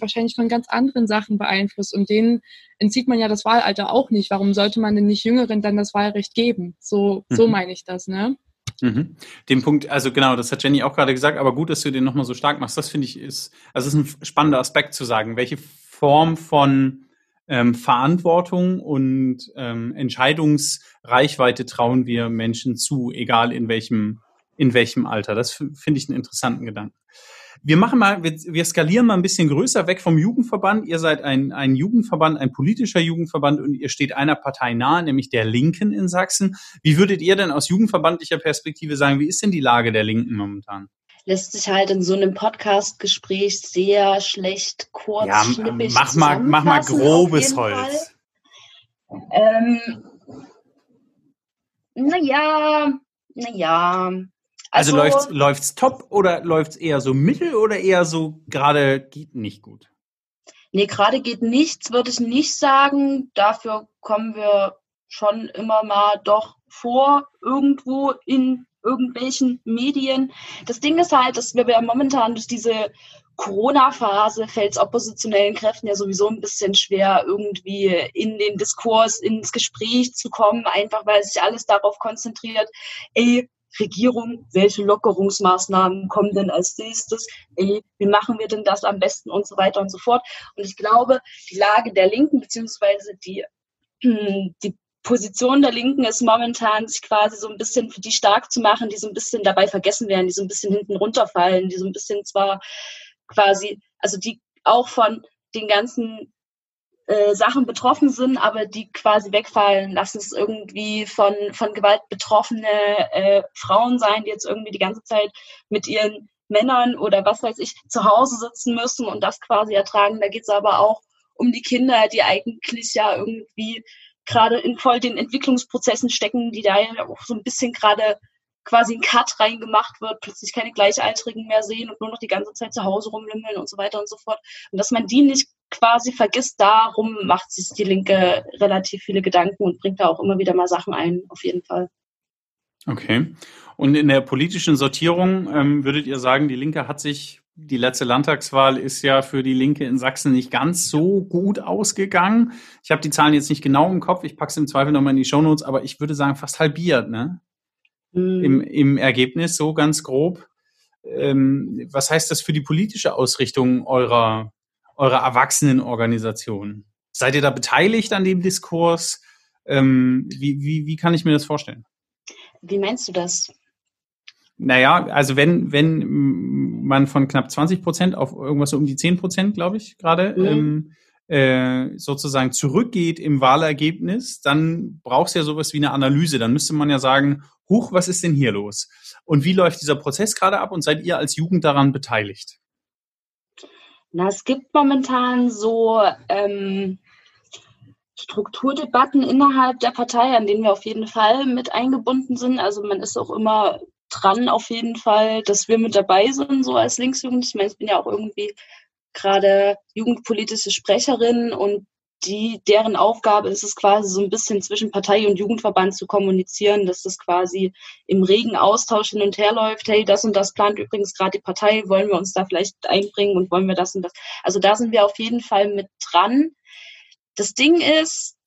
wahrscheinlich von ganz anderen Sachen beeinflusst. Und denen entzieht man ja das Wahlalter auch nicht. Warum sollte man den nicht Jüngeren dann das Wahlrecht geben? So, so Mhm. meine ich das, ne? Mhm. Den Punkt, also genau, das hat Jenny auch gerade gesagt, aber gut, dass du den nochmal so stark machst. Das finde ich ist, also ist ein spannender Aspekt zu sagen, welche Form von ähm, Verantwortung und ähm, Entscheidungsreichweite trauen wir Menschen zu, egal in welchem, in welchem Alter. Das finde ich einen interessanten Gedanken. Wir machen mal, wir, wir skalieren mal ein bisschen größer weg vom Jugendverband. Ihr seid ein, ein Jugendverband, ein politischer Jugendverband und ihr steht einer Partei nahe, nämlich der Linken in Sachsen. Wie würdet ihr denn aus jugendverbandlicher Perspektive sagen, wie ist denn die Lage der Linken momentan? Lässt sich halt in so einem Podcast-Gespräch sehr schlecht kurz, Ja, schnippig mach mal, mach mal grobes Holz. Ähm, naja, naja. Also, läuft's, läuft's top oder läuft's eher so mittel oder eher so gerade geht nicht gut? Nee, gerade geht nichts, würde ich nicht sagen. Dafür kommen wir schon immer mal doch vor irgendwo in irgendwelchen Medien. Das Ding ist halt, dass wir ja momentan durch diese Corona-Phase fällt es oppositionellen Kräften ja sowieso ein bisschen schwer, irgendwie in den Diskurs, ins Gespräch zu kommen, einfach weil sich alles darauf konzentriert, ey, Regierung, welche Lockerungsmaßnahmen kommen denn als nächstes? Ey, wie machen wir denn das am besten und so weiter und so fort. Und ich glaube, die Lage der Linken beziehungsweise die, die Position der Linken ist momentan, sich quasi so ein bisschen für die stark zu machen, die so ein bisschen dabei vergessen werden, die so ein bisschen hinten runterfallen, die so ein bisschen zwar quasi, also die auch von den ganzen äh, Sachen betroffen sind, aber die quasi wegfallen. Lass es irgendwie von, von Gewalt betroffene äh, Frauen sein, die jetzt irgendwie die ganze Zeit mit ihren Männern oder was weiß ich zu Hause sitzen müssen und das quasi ertragen. Da geht es aber auch um die Kinder, die eigentlich ja irgendwie gerade in voll den Entwicklungsprozessen stecken, die da ja auch so ein bisschen gerade quasi ein Cut reingemacht wird, plötzlich keine Gleichaltrigen mehr sehen und nur noch die ganze Zeit zu Hause rumlümmeln und so weiter und so fort. Und dass man die nicht quasi vergisst, darum macht sich die Linke relativ viele Gedanken und bringt da auch immer wieder mal Sachen ein, auf jeden Fall. Okay. Und in der politischen Sortierung ähm, würdet ihr sagen, die Linke hat sich, die letzte Landtagswahl ist ja für die Linke in Sachsen nicht ganz so gut ausgegangen. Ich habe die Zahlen jetzt nicht genau im Kopf, ich packe es im Zweifel nochmal in die Shownotes, aber ich würde sagen fast halbiert, ne? mhm. im, im Ergebnis, so ganz grob. Ähm, was heißt das für die politische Ausrichtung eurer, eurer Erwachsenenorganisation? Seid ihr da beteiligt an dem Diskurs? Ähm, wie, wie, wie kann ich mir das vorstellen? Wie meinst du das? Naja, also wenn, wenn man von knapp 20 Prozent auf irgendwas so um die 10 Prozent, glaube ich, gerade, mhm. ähm, äh, sozusagen zurückgeht im Wahlergebnis, dann braucht es ja sowas wie eine Analyse. Dann müsste man ja sagen, huch, was ist denn hier los? Und wie läuft dieser Prozess gerade ab und seid ihr als Jugend daran beteiligt? Na, es gibt momentan so ähm, Strukturdebatten innerhalb der Partei, an denen wir auf jeden Fall mit eingebunden sind. Also man ist auch immer dran auf jeden Fall, dass wir mit dabei sind, so als Linksjugend. Ich meine, ich bin ja auch irgendwie gerade jugendpolitische Sprecherin und die, deren Aufgabe ist es quasi so ein bisschen zwischen Partei und Jugendverband zu kommunizieren, dass das quasi im regen Austausch hin und her läuft. Hey, das und das plant übrigens gerade die Partei, wollen wir uns da vielleicht einbringen und wollen wir das und das. Also da sind wir auf jeden Fall mit dran. Das Ding ist,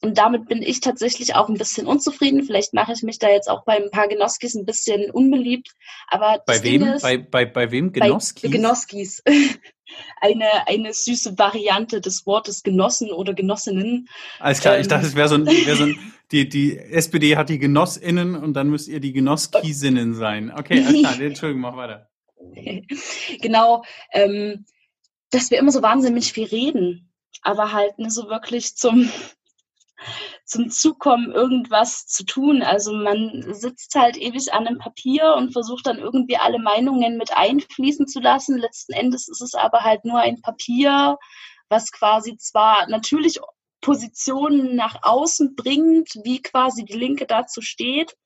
und damit bin ich tatsächlich auch ein bisschen unzufrieden. Vielleicht mache ich mich da jetzt auch bei ein paar Genoskis ein bisschen unbeliebt. Aber bei wem? Ist, bei, bei, bei wem Genoskis? Bei Genoskis. eine, eine süße Variante des Wortes Genossen oder Genossinnen. Alles klar, ähm, ich dachte, es wäre so ein, wär so ein die, die SPD hat die GenossInnen und dann müsst ihr die Genoskisinnen sein. Okay, alles klar, Entschuldigung, mach weiter. genau, ähm, dass wir immer so wahnsinnig viel reden, aber halt nicht so wirklich zum zum Zug kommen, irgendwas zu tun. Also man sitzt halt ewig an einem Papier und versucht dann irgendwie alle Meinungen mit einfließen zu lassen. Letzten Endes ist es aber halt nur ein Papier, was quasi zwar natürlich Positionen nach außen bringt, wie quasi die Linke dazu steht,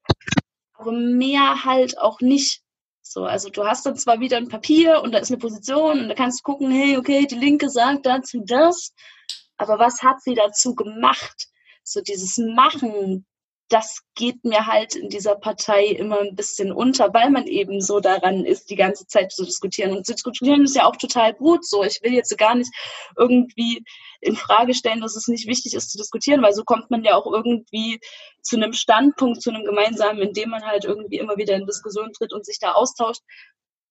aber mehr halt auch nicht. So, also du hast dann zwar wieder ein Papier und da ist eine Position und da kannst du gucken, hey, okay, die Linke sagt dazu das, aber was hat sie dazu gemacht? So dieses Machen, das geht mir halt in dieser Partei immer ein bisschen unter, weil man eben so daran ist, die ganze Zeit zu diskutieren. Und zu diskutieren ist ja auch total gut so. Ich will jetzt gar nicht irgendwie in Frage stellen, dass es nicht wichtig ist zu diskutieren, weil so kommt man ja auch irgendwie zu einem Standpunkt, zu einem gemeinsamen, in dem man halt irgendwie immer wieder in Diskussion tritt und sich da austauscht.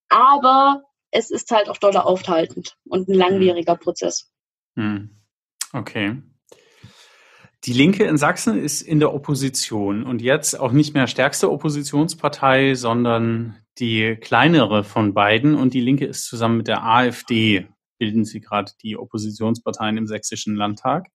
Aber es ist halt auch doller aufhaltend und ein langwieriger Prozess. Hm. Okay. Die Linke in Sachsen ist in der Opposition und jetzt auch nicht mehr stärkste Oppositionspartei, sondern die kleinere von beiden. Und die Linke ist zusammen mit der AfD, bilden sie gerade die Oppositionsparteien im sächsischen Landtag.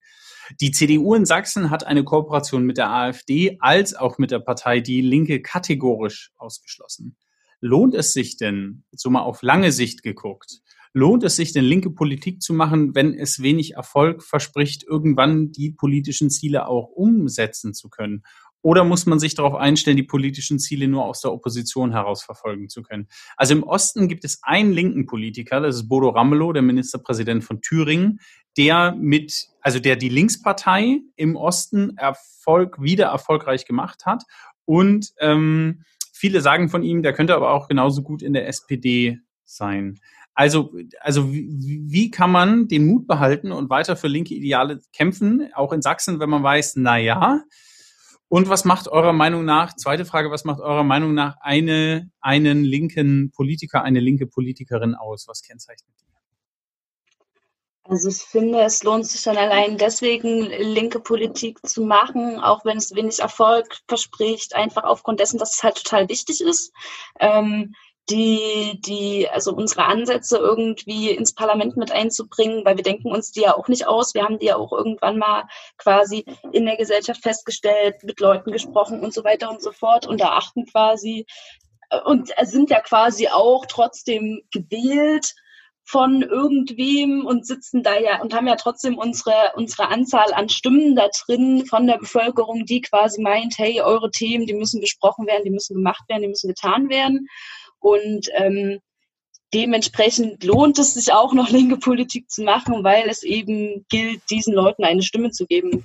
Die CDU in Sachsen hat eine Kooperation mit der AfD als auch mit der Partei Die Linke kategorisch ausgeschlossen. Lohnt es sich denn, so mal auf lange Sicht geguckt, lohnt es sich denn linke Politik zu machen, wenn es wenig Erfolg verspricht, irgendwann die politischen Ziele auch umsetzen zu können? Oder muss man sich darauf einstellen, die politischen Ziele nur aus der Opposition heraus verfolgen zu können? Also im Osten gibt es einen linken Politiker, das ist Bodo Ramelow, der Ministerpräsident von Thüringen, der mit also der die Linkspartei im Osten Erfolg wieder erfolgreich gemacht hat. Und ähm, viele sagen von ihm, der könnte aber auch genauso gut in der SPD sein. Also, also wie, wie kann man den Mut behalten und weiter für linke Ideale kämpfen, auch in Sachsen, wenn man weiß, na ja. Und was macht eurer Meinung nach, zweite Frage, was macht eurer Meinung nach eine, einen linken Politiker, eine linke Politikerin aus? Was kennzeichnet die? Also ich finde, es lohnt sich schon allein deswegen, linke Politik zu machen, auch wenn es wenig Erfolg verspricht, einfach aufgrund dessen, dass es halt total wichtig ist. Ähm, die, die, also unsere Ansätze irgendwie ins Parlament mit einzubringen, weil wir denken uns die ja auch nicht aus. Wir haben die ja auch irgendwann mal quasi in der Gesellschaft festgestellt, mit Leuten gesprochen und so weiter und so fort und erachten quasi äh, und sind ja quasi auch trotzdem gewählt von irgendwem und sitzen da ja und haben ja trotzdem unsere, unsere Anzahl an Stimmen da drin von der Bevölkerung, die quasi meint, hey, eure Themen, die müssen besprochen werden, die müssen gemacht werden, die müssen getan werden. Und ähm, dementsprechend lohnt es sich auch noch linke Politik zu machen, weil es eben gilt, diesen Leuten eine Stimme zu geben.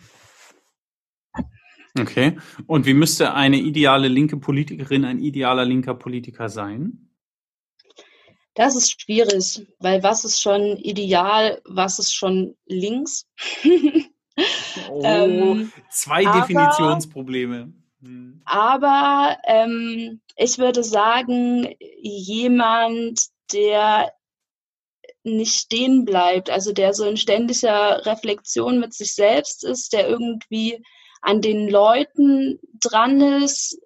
Okay. Und wie müsste eine ideale linke Politikerin, ein idealer linker Politiker sein? Das ist schwierig, weil was ist schon ideal, was ist schon links? oh, ähm, zwei Definitionsprobleme. Hm. Aber ähm, ich würde sagen, jemand, der nicht stehen bleibt, also der so in ständiger Reflexion mit sich selbst ist, der irgendwie an den Leuten dran ist,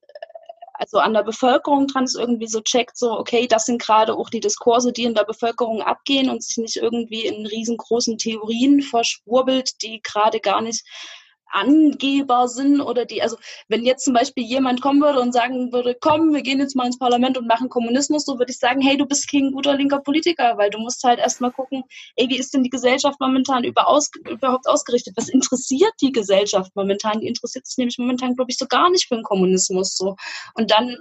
also an der Bevölkerung dran ist, irgendwie so checkt, so, okay, das sind gerade auch die Diskurse, die in der Bevölkerung abgehen und sich nicht irgendwie in riesengroßen Theorien verschwurbelt, die gerade gar nicht Angeber sind oder die, also wenn jetzt zum Beispiel jemand kommen würde und sagen würde, komm, wir gehen jetzt mal ins Parlament und machen Kommunismus, so würde ich sagen, hey, du bist kein guter linker Politiker, weil du musst halt erstmal gucken, ey, wie ist denn die Gesellschaft momentan überhaupt ausgerichtet? Was interessiert die Gesellschaft momentan? Die interessiert sich nämlich momentan, glaube ich, so gar nicht für den Kommunismus so. Und dann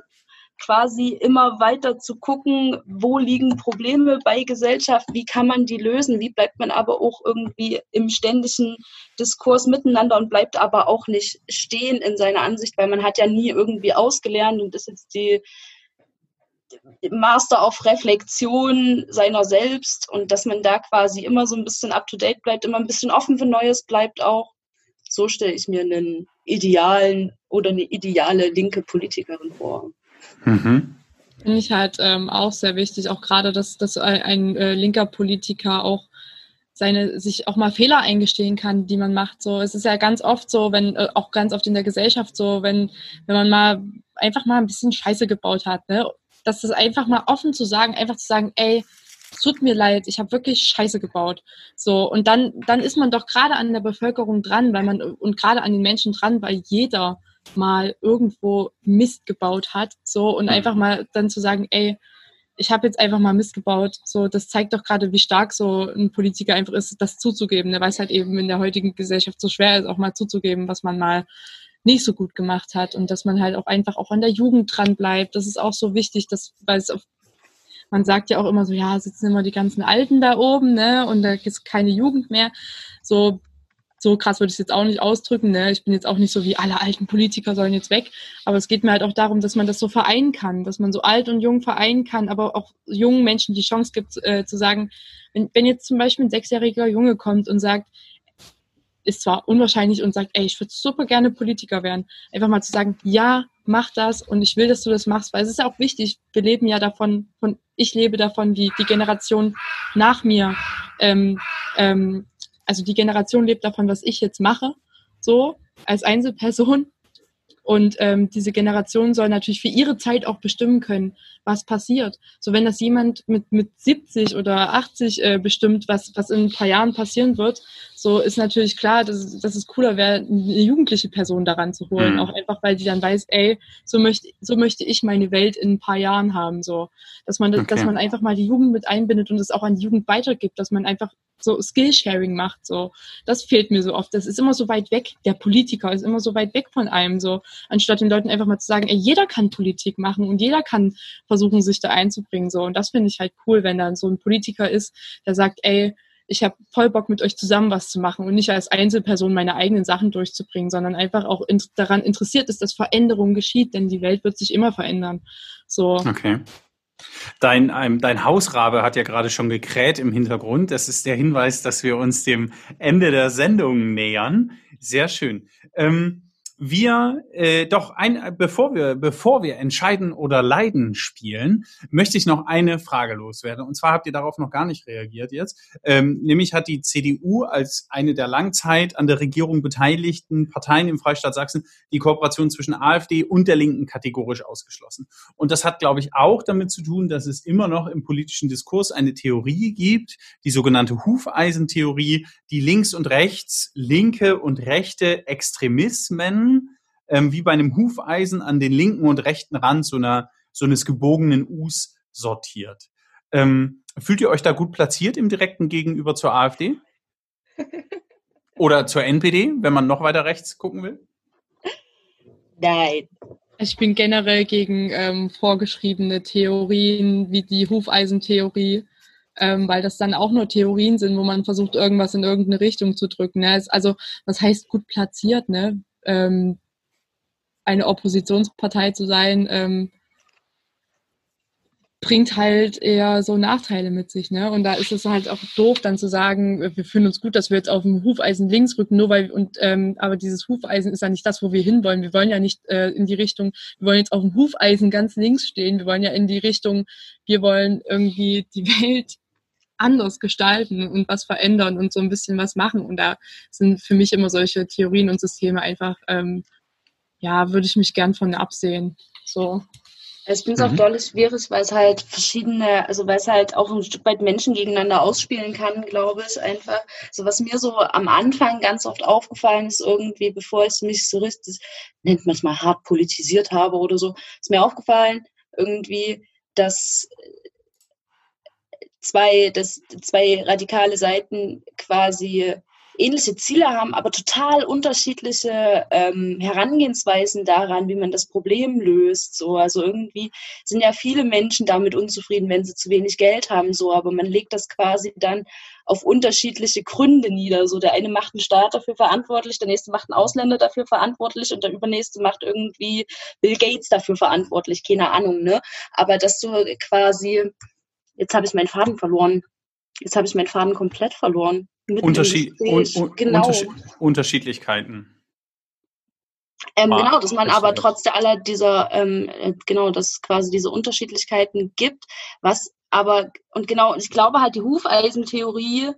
quasi immer weiter zu gucken, wo liegen Probleme bei Gesellschaft, wie kann man die lösen, wie bleibt man aber auch irgendwie im ständigen Diskurs miteinander und bleibt aber auch nicht stehen in seiner Ansicht, weil man hat ja nie irgendwie ausgelernt und ist jetzt die Master auf Reflexion seiner selbst und dass man da quasi immer so ein bisschen up-to-date bleibt, immer ein bisschen offen für Neues bleibt auch. So stelle ich mir einen idealen oder eine ideale linke Politikerin vor. Mhm. Finde ich halt ähm, auch sehr wichtig, auch gerade, dass, dass ein, ein äh, linker Politiker auch seine sich auch mal Fehler eingestehen kann, die man macht. So, es ist ja ganz oft so, wenn äh, auch ganz oft in der Gesellschaft so, wenn wenn man mal einfach mal ein bisschen Scheiße gebaut hat, ne, dass das einfach mal offen zu sagen, einfach zu sagen, ey, es tut mir leid, ich habe wirklich Scheiße gebaut. So und dann dann ist man doch gerade an der Bevölkerung dran, weil man und gerade an den Menschen dran, weil jeder mal irgendwo Mist gebaut hat, so und mhm. einfach mal dann zu sagen, ey, ich habe jetzt einfach mal Mist gebaut. So, das zeigt doch gerade, wie stark so ein Politiker einfach ist, das zuzugeben, ne? weil es halt eben in der heutigen Gesellschaft so schwer ist, auch mal zuzugeben, was man mal nicht so gut gemacht hat und dass man halt auch einfach auch an der Jugend dran bleibt. Das ist auch so wichtig, dass, weil es auf, man sagt ja auch immer so, ja, sitzen immer die ganzen Alten da oben, ne, und da ist keine Jugend mehr. So, so krass würde ich es jetzt auch nicht ausdrücken. Ne? Ich bin jetzt auch nicht so wie alle alten Politiker sollen jetzt weg. Aber es geht mir halt auch darum, dass man das so vereinen kann, dass man so alt und jung vereinen kann, aber auch jungen Menschen die Chance gibt äh, zu sagen, wenn, wenn jetzt zum Beispiel ein sechsjähriger Junge kommt und sagt, ist zwar unwahrscheinlich und sagt, ey, ich würde super gerne Politiker werden. Einfach mal zu sagen, ja, mach das und ich will, dass du das machst, weil es ist ja auch wichtig. Wir leben ja davon, von, ich lebe davon, wie die Generation nach mir ähm, ähm, also die Generation lebt davon, was ich jetzt mache, so als Einzelperson. Und ähm, diese Generation soll natürlich für ihre Zeit auch bestimmen können, was passiert. So wenn das jemand mit, mit 70 oder 80 äh, bestimmt, was, was in ein paar Jahren passieren wird, so ist natürlich klar, dass, dass es cooler wäre, eine jugendliche Person daran zu holen. Mhm. Auch einfach, weil die dann weiß, ey, so möchte, so möchte ich meine Welt in ein paar Jahren haben. So, dass man, okay. dass man einfach mal die Jugend mit einbindet und es auch an die Jugend weitergibt, dass man einfach so Skillsharing macht. So, das fehlt mir so oft. Das ist immer so weit weg. Der Politiker ist immer so weit weg von einem. So, anstatt den Leuten einfach mal zu sagen, ey, jeder kann Politik machen und jeder kann versuchen, sich da einzubringen. So, und das finde ich halt cool, wenn dann so ein Politiker ist, der sagt, ey, ich habe voll Bock mit euch zusammen was zu machen und nicht als Einzelperson meine eigenen Sachen durchzubringen, sondern einfach auch in, daran interessiert ist, dass Veränderung geschieht, denn die Welt wird sich immer verändern. So. Okay. Dein, ähm, dein Hausrabe hat ja gerade schon gekräht im Hintergrund. Das ist der Hinweis, dass wir uns dem Ende der Sendung nähern. Sehr schön. Ähm, wir äh, doch ein, bevor wir bevor wir entscheiden oder leiden spielen, möchte ich noch eine Frage loswerden. Und zwar habt ihr darauf noch gar nicht reagiert jetzt. Ähm, nämlich hat die CDU als eine der Langzeit an der Regierung beteiligten Parteien im Freistaat Sachsen die Kooperation zwischen AfD und der Linken kategorisch ausgeschlossen. Und das hat, glaube ich, auch damit zu tun, dass es immer noch im politischen Diskurs eine Theorie gibt, die sogenannte Hufeisentheorie, die links und rechts, linke und rechte Extremismen ähm, wie bei einem Hufeisen an den linken und rechten Rand so, einer, so eines gebogenen Us sortiert. Ähm, fühlt ihr euch da gut platziert im direkten Gegenüber zur AfD? Oder zur NPD, wenn man noch weiter rechts gucken will? Nein. Ich bin generell gegen ähm, vorgeschriebene Theorien wie die Hufeisentheorie, ähm, weil das dann auch nur Theorien sind, wo man versucht, irgendwas in irgendeine Richtung zu drücken. Ne? Also, was heißt gut platziert? Ne? Ähm, eine Oppositionspartei zu sein, ähm, bringt halt eher so Nachteile mit sich, ne? Und da ist es halt auch doof, dann zu sagen, wir fühlen uns gut, dass wir jetzt auf dem Hufeisen links rücken, nur weil und ähm, aber dieses Hufeisen ist ja nicht das, wo wir hinwollen. Wir wollen ja nicht äh, in die Richtung, wir wollen jetzt auf dem Hufeisen ganz links stehen. Wir wollen ja in die Richtung, wir wollen irgendwie die Welt anders gestalten und was verändern und so ein bisschen was machen. Und da sind für mich immer solche Theorien und Systeme einfach, ähm, ja, würde ich mich gern von absehen. So. Ich finde es mhm. auch doll schwierig, weil es halt verschiedene, also weil es halt auch ein Stück weit Menschen gegeneinander ausspielen kann, glaube ich, einfach. So was mir so am Anfang ganz oft aufgefallen ist, irgendwie, bevor ich mich so richtig, nennt man es mal hart politisiert habe oder so, ist mir aufgefallen, irgendwie, dass zwei, dass zwei radikale Seiten quasi ähnliche Ziele haben, aber total unterschiedliche ähm, Herangehensweisen daran, wie man das Problem löst. So, also irgendwie sind ja viele Menschen damit unzufrieden, wenn sie zu wenig Geld haben. So, aber man legt das quasi dann auf unterschiedliche Gründe nieder. So, der eine macht einen Staat dafür verantwortlich, der nächste macht einen Ausländer dafür verantwortlich und der übernächste macht irgendwie Bill Gates dafür verantwortlich. Keine Ahnung, ne? Aber dass du quasi jetzt habe ich meinen Faden verloren. Jetzt habe ich meinen Faden komplett verloren. Unterschied, un, un, genau. Unterschiedlichkeiten. Ähm, ah, genau, dass man aber trotz der aller dieser, ähm, äh, genau, dass es quasi diese Unterschiedlichkeiten gibt, was aber, und genau, ich glaube halt, die Hufeisentheorie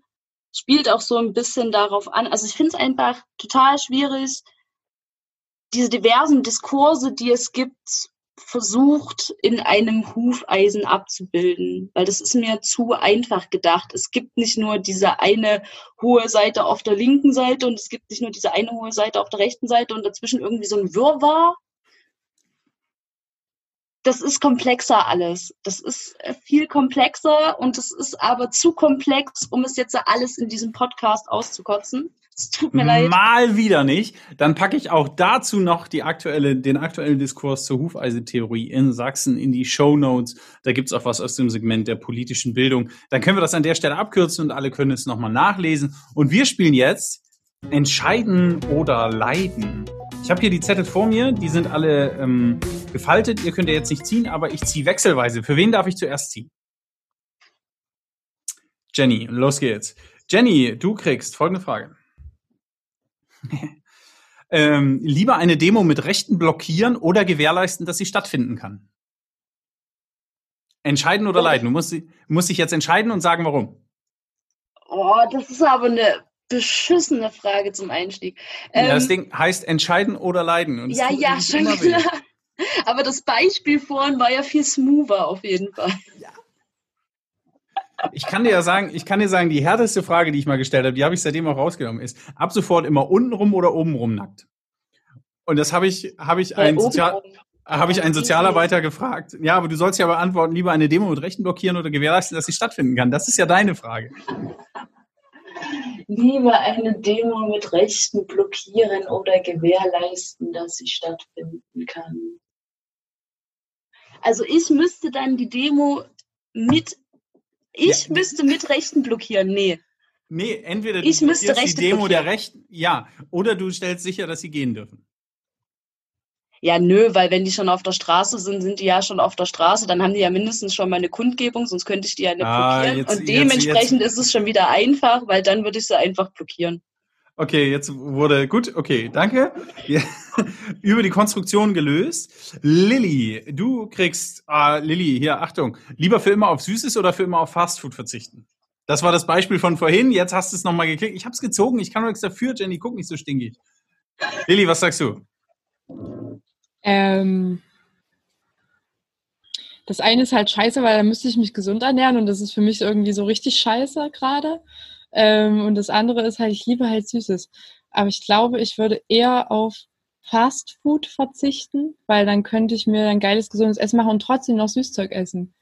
spielt auch so ein bisschen darauf an. Also ich finde es einfach total schwierig, diese diversen Diskurse, die es gibt, versucht, in einem Hufeisen abzubilden, weil das ist mir zu einfach gedacht. Es gibt nicht nur diese eine hohe Seite auf der linken Seite und es gibt nicht nur diese eine hohe Seite auf der rechten Seite und dazwischen irgendwie so ein Wirrwarr. Das ist komplexer alles. Das ist äh, viel komplexer und es ist aber zu komplex, um es jetzt alles in diesem Podcast auszukotzen. Es tut mir leid. Mal wieder nicht. Dann packe ich auch dazu noch die aktuelle, den aktuellen Diskurs zur Hufeisentheorie in Sachsen in die Show Notes. Da gibt's auch was aus dem Segment der politischen Bildung. Dann können wir das an der Stelle abkürzen und alle können es nochmal nachlesen. Und wir spielen jetzt Entscheiden oder Leiden. Ich habe hier die Zettel vor mir, die sind alle ähm, gefaltet. Ihr könnt ja jetzt nicht ziehen, aber ich ziehe wechselweise. Für wen darf ich zuerst ziehen? Jenny, los geht's. Jenny, du kriegst folgende Frage. ähm, lieber eine Demo mit Rechten blockieren oder gewährleisten, dass sie stattfinden kann? Entscheiden oder leiden? Du musst, musst dich jetzt entscheiden und sagen, warum. Oh, das ist aber eine beschissene Frage zum Einstieg. Ähm, ja, das Ding heißt entscheiden oder leiden. ja, ja, schon klar. Aber das Beispiel vorhin war ja viel smoother auf jeden Fall. Ja, ich kann dir ja sagen, ich kann dir sagen, die härteste Frage, die ich mal gestellt habe, die habe ich seitdem auch rausgenommen, ist ab sofort immer untenrum oder obenrum nackt. Und das habe ich, habe ich ein Sozial, habe ich einen Sozialarbeiter gefragt. Ja, aber du sollst ja beantworten, lieber eine Demo mit Rechten blockieren oder gewährleisten, dass sie stattfinden kann. Das ist ja deine Frage. Lieber eine Demo mit Rechten blockieren oder gewährleisten, dass sie stattfinden kann. Also ich müsste dann die Demo mit ich ja. müsste mit Rechten blockieren. Nee. Nee, entweder Ich du müsste blockierst die Demo der blockieren. Rechten, ja, oder du stellst sicher, dass sie gehen dürfen. Ja, nö, weil wenn die schon auf der Straße sind, sind die ja schon auf der Straße. Dann haben die ja mindestens schon mal eine Kundgebung, sonst könnte ich die ja nicht Ah, blockieren. jetzt- Und jetzt- dementsprechend ist es schon wieder einfach, weil dann würde ich sie einfach blockieren. Okay, jetzt wurde gut. Okay, danke. Ja, über die Konstruktion gelöst. Lilly, du kriegst, ah, Lilly, hier, Achtung, lieber für immer auf Süßes oder für immer auf Fastfood verzichten? Das war das Beispiel von vorhin. Jetzt hast du es nochmal geklickt. Ich habe es gezogen. Ich kann nur nichts dafür. Jenny, guck nicht so stinkig. Lilly, was sagst du? Ähm, das eine ist halt scheiße, weil da müsste ich mich gesund ernähren und das ist für mich irgendwie so richtig scheiße gerade. Ähm, und das andere ist halt, ich liebe halt Süßes. Aber ich glaube, ich würde eher auf Fast Food verzichten, weil dann könnte ich mir ein geiles, gesundes Essen machen und trotzdem noch Süßzeug essen.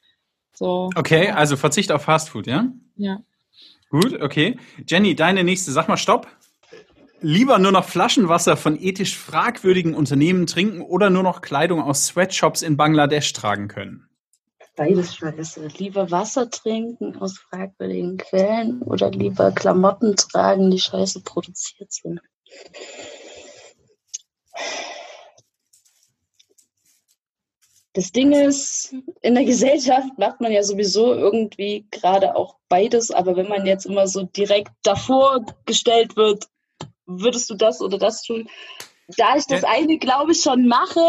So. Okay, also Verzicht auf Fastfood, ja? Ja. Gut, okay. Jenny, deine nächste. Sag mal Stopp. Lieber nur noch Flaschenwasser von ethisch fragwürdigen Unternehmen trinken oder nur noch Kleidung aus Sweatshops in Bangladesch tragen können? Beides scheiße. Lieber Wasser trinken aus fragwürdigen Quellen oder lieber Klamotten tragen, die scheiße produziert sind. Das Ding ist, in der Gesellschaft macht man ja sowieso irgendwie gerade auch beides, aber wenn man jetzt immer so direkt davor gestellt wird, würdest du das oder das tun? Da ich das Ja. eine, glaube ich, schon mache,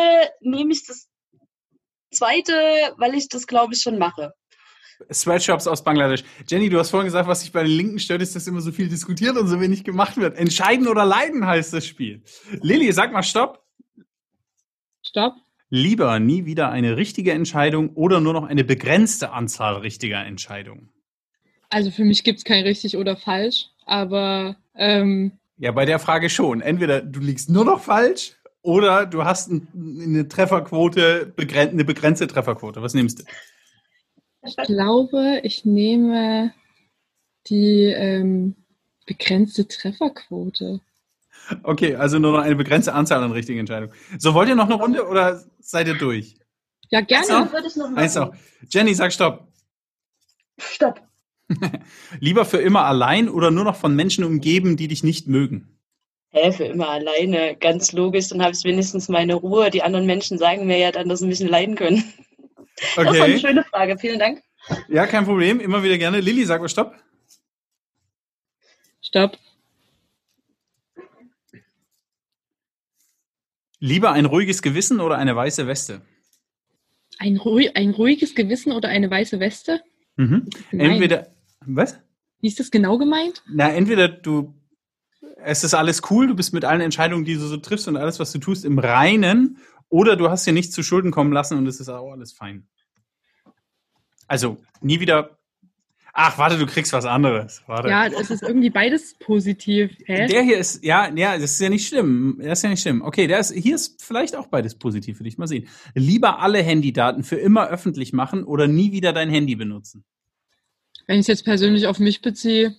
nehme ich das zweite, weil ich das, glaube ich, schon mache. Sweatshops aus Bangladesch. Jenny, du hast vorhin gesagt, was dich bei den Linken stört, ist, dass immer so viel diskutiert und so wenig gemacht wird. Entscheiden oder leiden heißt das Spiel. Lilly, sag mal Stopp. Stopp. Lieber nie wieder eine richtige Entscheidung oder nur noch eine begrenzte Anzahl richtiger Entscheidungen? Also für mich gibt es kein richtig oder falsch, aber ähm, Ja, bei der Frage schon. Entweder du liegst nur noch falsch oder du hast ein, eine Trefferquote, eine begrenzte Trefferquote. Was nimmst du? Ich glaube, ich nehme die ähm, begrenzte Trefferquote. Okay, also nur noch eine begrenzte Anzahl an richtigen Entscheidungen. So, wollt ihr noch eine Runde oder seid ihr durch? Ja, gerne. So. würde ich noch Eins noch. Jenny, sag Stopp. Stopp. Lieber für immer allein oder nur noch von Menschen umgeben, die dich nicht mögen? Hä, für immer alleine. Ganz logisch, dann habe ich wenigstens meine Ruhe. Die anderen Menschen sagen mir ja dann, dass sie mich leiden können. Das war eine Okay. schöne Frage. Vielen Dank. Ja, kein Problem. Immer wieder gerne. Lilly, sag mal Stopp. Stopp. Lieber ein ruhiges Gewissen oder eine weiße Weste? Ein, ruhi ein ruhiges Gewissen oder eine weiße Weste? Mhm. Entweder, was? Wie ist das genau gemeint? Na, entweder du, es ist alles cool, du bist mit allen Entscheidungen, die du so triffst und alles, was du tust, im Reinen, oder du hast dir nichts zu Schulden kommen lassen und es ist auch alles fein. Also, nie wieder. Ach, warte, du kriegst was anderes. Warte. Ja, es ist irgendwie beides positiv. Hä? Der hier ist, ja, ja, das ist ja nicht schlimm. Das ist ja nicht schlimm. Okay, der ist, hier ist vielleicht auch beides positiv für dich. Mal sehen. Lieber alle Handydaten für immer öffentlich machen oder nie wieder dein Handy benutzen. Wenn ich es jetzt persönlich auf mich beziehe,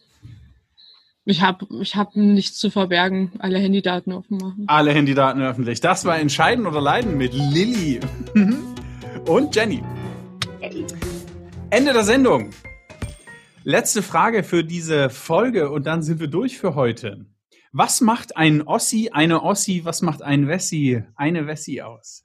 ich habe ich hab nichts zu verbergen, alle Handydaten offen machen. Alle Handydaten öffentlich. Das war Entscheiden oder Leiden mit Lilly und Jenny. Ende der Sendung. Letzte Frage für diese Folge und dann sind wir durch für heute. Was macht ein Ossi, eine Ossi, was macht ein Wessi, eine Wessi aus?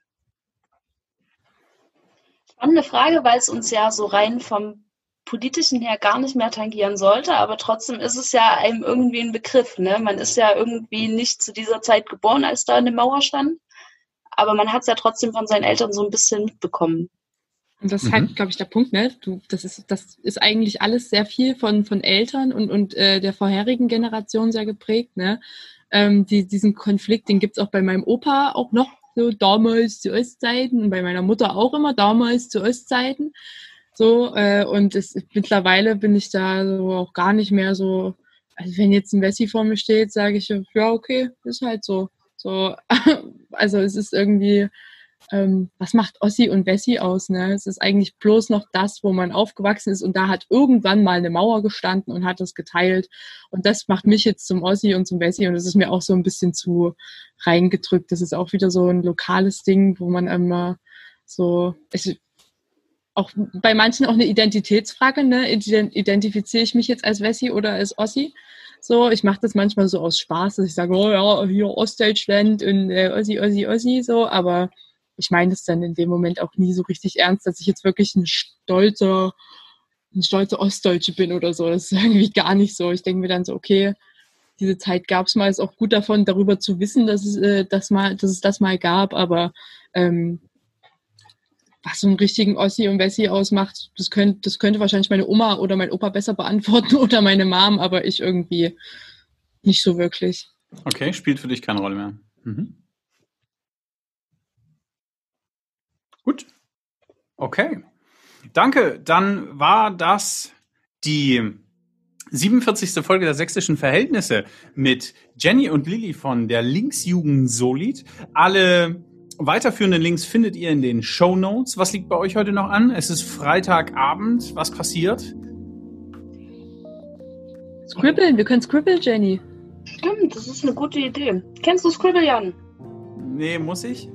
Spannende Frage, weil es uns ja so rein vom politischen her gar nicht mehr tangieren sollte, aber trotzdem ist es ja einem irgendwie ein Begriff. Ne? Man ist ja irgendwie nicht zu dieser Zeit geboren, als da eine Mauer stand, aber man hat es ja trotzdem von seinen Eltern so ein bisschen mitbekommen. Und das ist Mhm. halt, glaube ich, der Punkt, ne? Du, das ist, das ist eigentlich alles sehr viel von, von Eltern und, und äh, der vorherigen Generation sehr geprägt, ne? Ähm, die, diesen Konflikt, den gibt's auch bei meinem Opa auch noch so damals zu Ostzeiten und bei meiner Mutter auch immer damals zu Ostzeiten. So, äh, und es, mittlerweile bin ich da so auch gar nicht mehr so, also wenn jetzt ein Wessi vor mir steht, sage ich, ja, okay, ist halt so. So, also es ist irgendwie, ähm, was macht Ossi und Wessi aus? Ne? Es ist eigentlich bloß noch das, wo man aufgewachsen ist und da hat irgendwann mal eine Mauer gestanden und hat das geteilt. Und das macht mich jetzt zum Ossi und zum Wessi und das ist mir auch so ein bisschen zu reingedrückt. Das ist auch wieder so ein lokales Ding, wo man immer so, es, auch bei manchen auch eine Identitätsfrage, ne? Identifiziere ich mich jetzt als Wessi oder als Ossi? So, ich mache das manchmal so aus Spaß, dass ich sage, oh ja, hier Ostdeutschland und äh, Ossi, Ossi, Ossi, so, aber ich meine das dann in dem Moment auch nie so richtig ernst, dass ich jetzt wirklich ein stolzer, ein stolzer Ostdeutsche bin oder so. Das ist irgendwie gar nicht so. Ich denke mir dann so, okay, diese Zeit gab es mal, ist auch gut davon, darüber zu wissen, dass es, äh, das mal, dass es das mal gab, aber ähm, was so einen richtigen Ossi und Wessi ausmacht, das könnte, das könnte wahrscheinlich meine Oma oder mein Opa besser beantworten oder meine Mom, aber ich irgendwie nicht so wirklich. Okay, spielt für dich keine Rolle mehr. Mhm. Gut. Okay. Danke. Dann war das die 47. Folge der sächsischen Verhältnisse mit Jenny und Lilly von der Linksjugend Solid. Alle weiterführenden Links findet ihr in den Show Notes. Was liegt bei euch heute noch an? Es ist Freitagabend. Was passiert? Scribbeln. Wir können scribbeln, Jenny. Stimmt, das ist eine gute Idee. Kennst du Scribble, Jan? Nee, muss ich?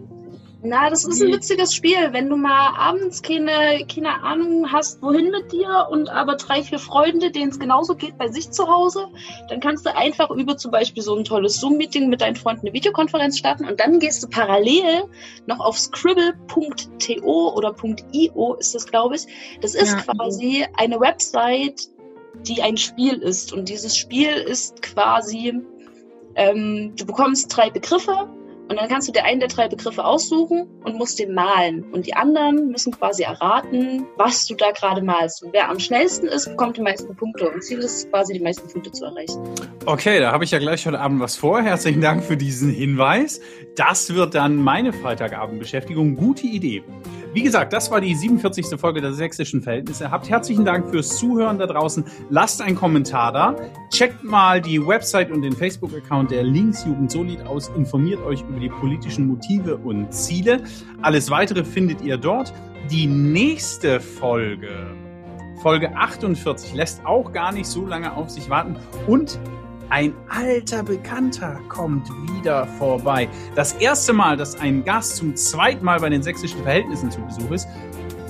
Na, das ist ein witziges Spiel. Wenn du mal abends keine, keine Ahnung hast, wohin mit dir und aber drei, vier Freunde, denen es genauso geht bei sich zu Hause, dann kannst du einfach über zum Beispiel so ein tolles Zoom-Meeting mit deinen Freunden eine Videokonferenz starten und dann gehst du parallel noch auf scribble.to oder .io ist das, glaube ich. Das ist ja. quasi eine Website, die ein Spiel ist. Und dieses Spiel ist quasi, ähm, du bekommst drei Begriffe und dann kannst du dir einen der drei Begriffe aussuchen und musst den malen. Und die anderen müssen quasi erraten, was du da gerade malst. Und wer am schnellsten ist, bekommt die meisten Punkte. Und Ziel ist es quasi, die meisten Punkte zu erreichen. Okay, da habe ich ja gleich heute Abend was vor. Herzlichen Dank für diesen Hinweis. Das wird dann meine Freitagabendbeschäftigung. Gute Idee. Wie gesagt, das war die 47. Folge der sächsischen Verhältnisse. Habt herzlichen Dank fürs Zuhören da draußen. Lasst einen Kommentar da. Checkt mal die Website und den Facebook-Account der Linksjugend Solid aus. Informiert euch über die politischen Motive und Ziele. Alles weitere findet ihr dort. Die nächste Folge, Folge 48, lässt auch gar nicht so lange auf sich warten und ein alter Bekannter kommt wieder vorbei. Das erste Mal, dass ein Gast zum zweiten Mal bei den sächsischen Verhältnissen zu Besuch ist.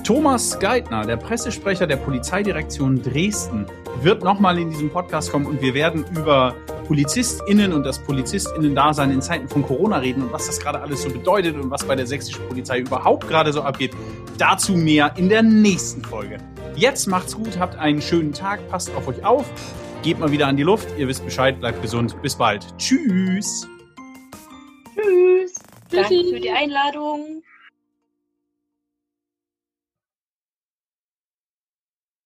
Thomas Geithner, der Pressesprecher der Polizeidirektion Dresden, wird nochmal in diesem Podcast kommen und wir werden über PolizistInnen und das PolizistInnen-Dasein in Zeiten von Corona reden und was das gerade alles so bedeutet und was bei der sächsischen Polizei überhaupt gerade so abgeht. Dazu mehr in der nächsten Folge. Jetzt macht's gut, habt einen schönen Tag, passt auf euch auf geht mal wieder an die Luft. Ihr wisst Bescheid, bleibt gesund. Bis bald. Tschüss. Tschüss. Danke für die Einladung.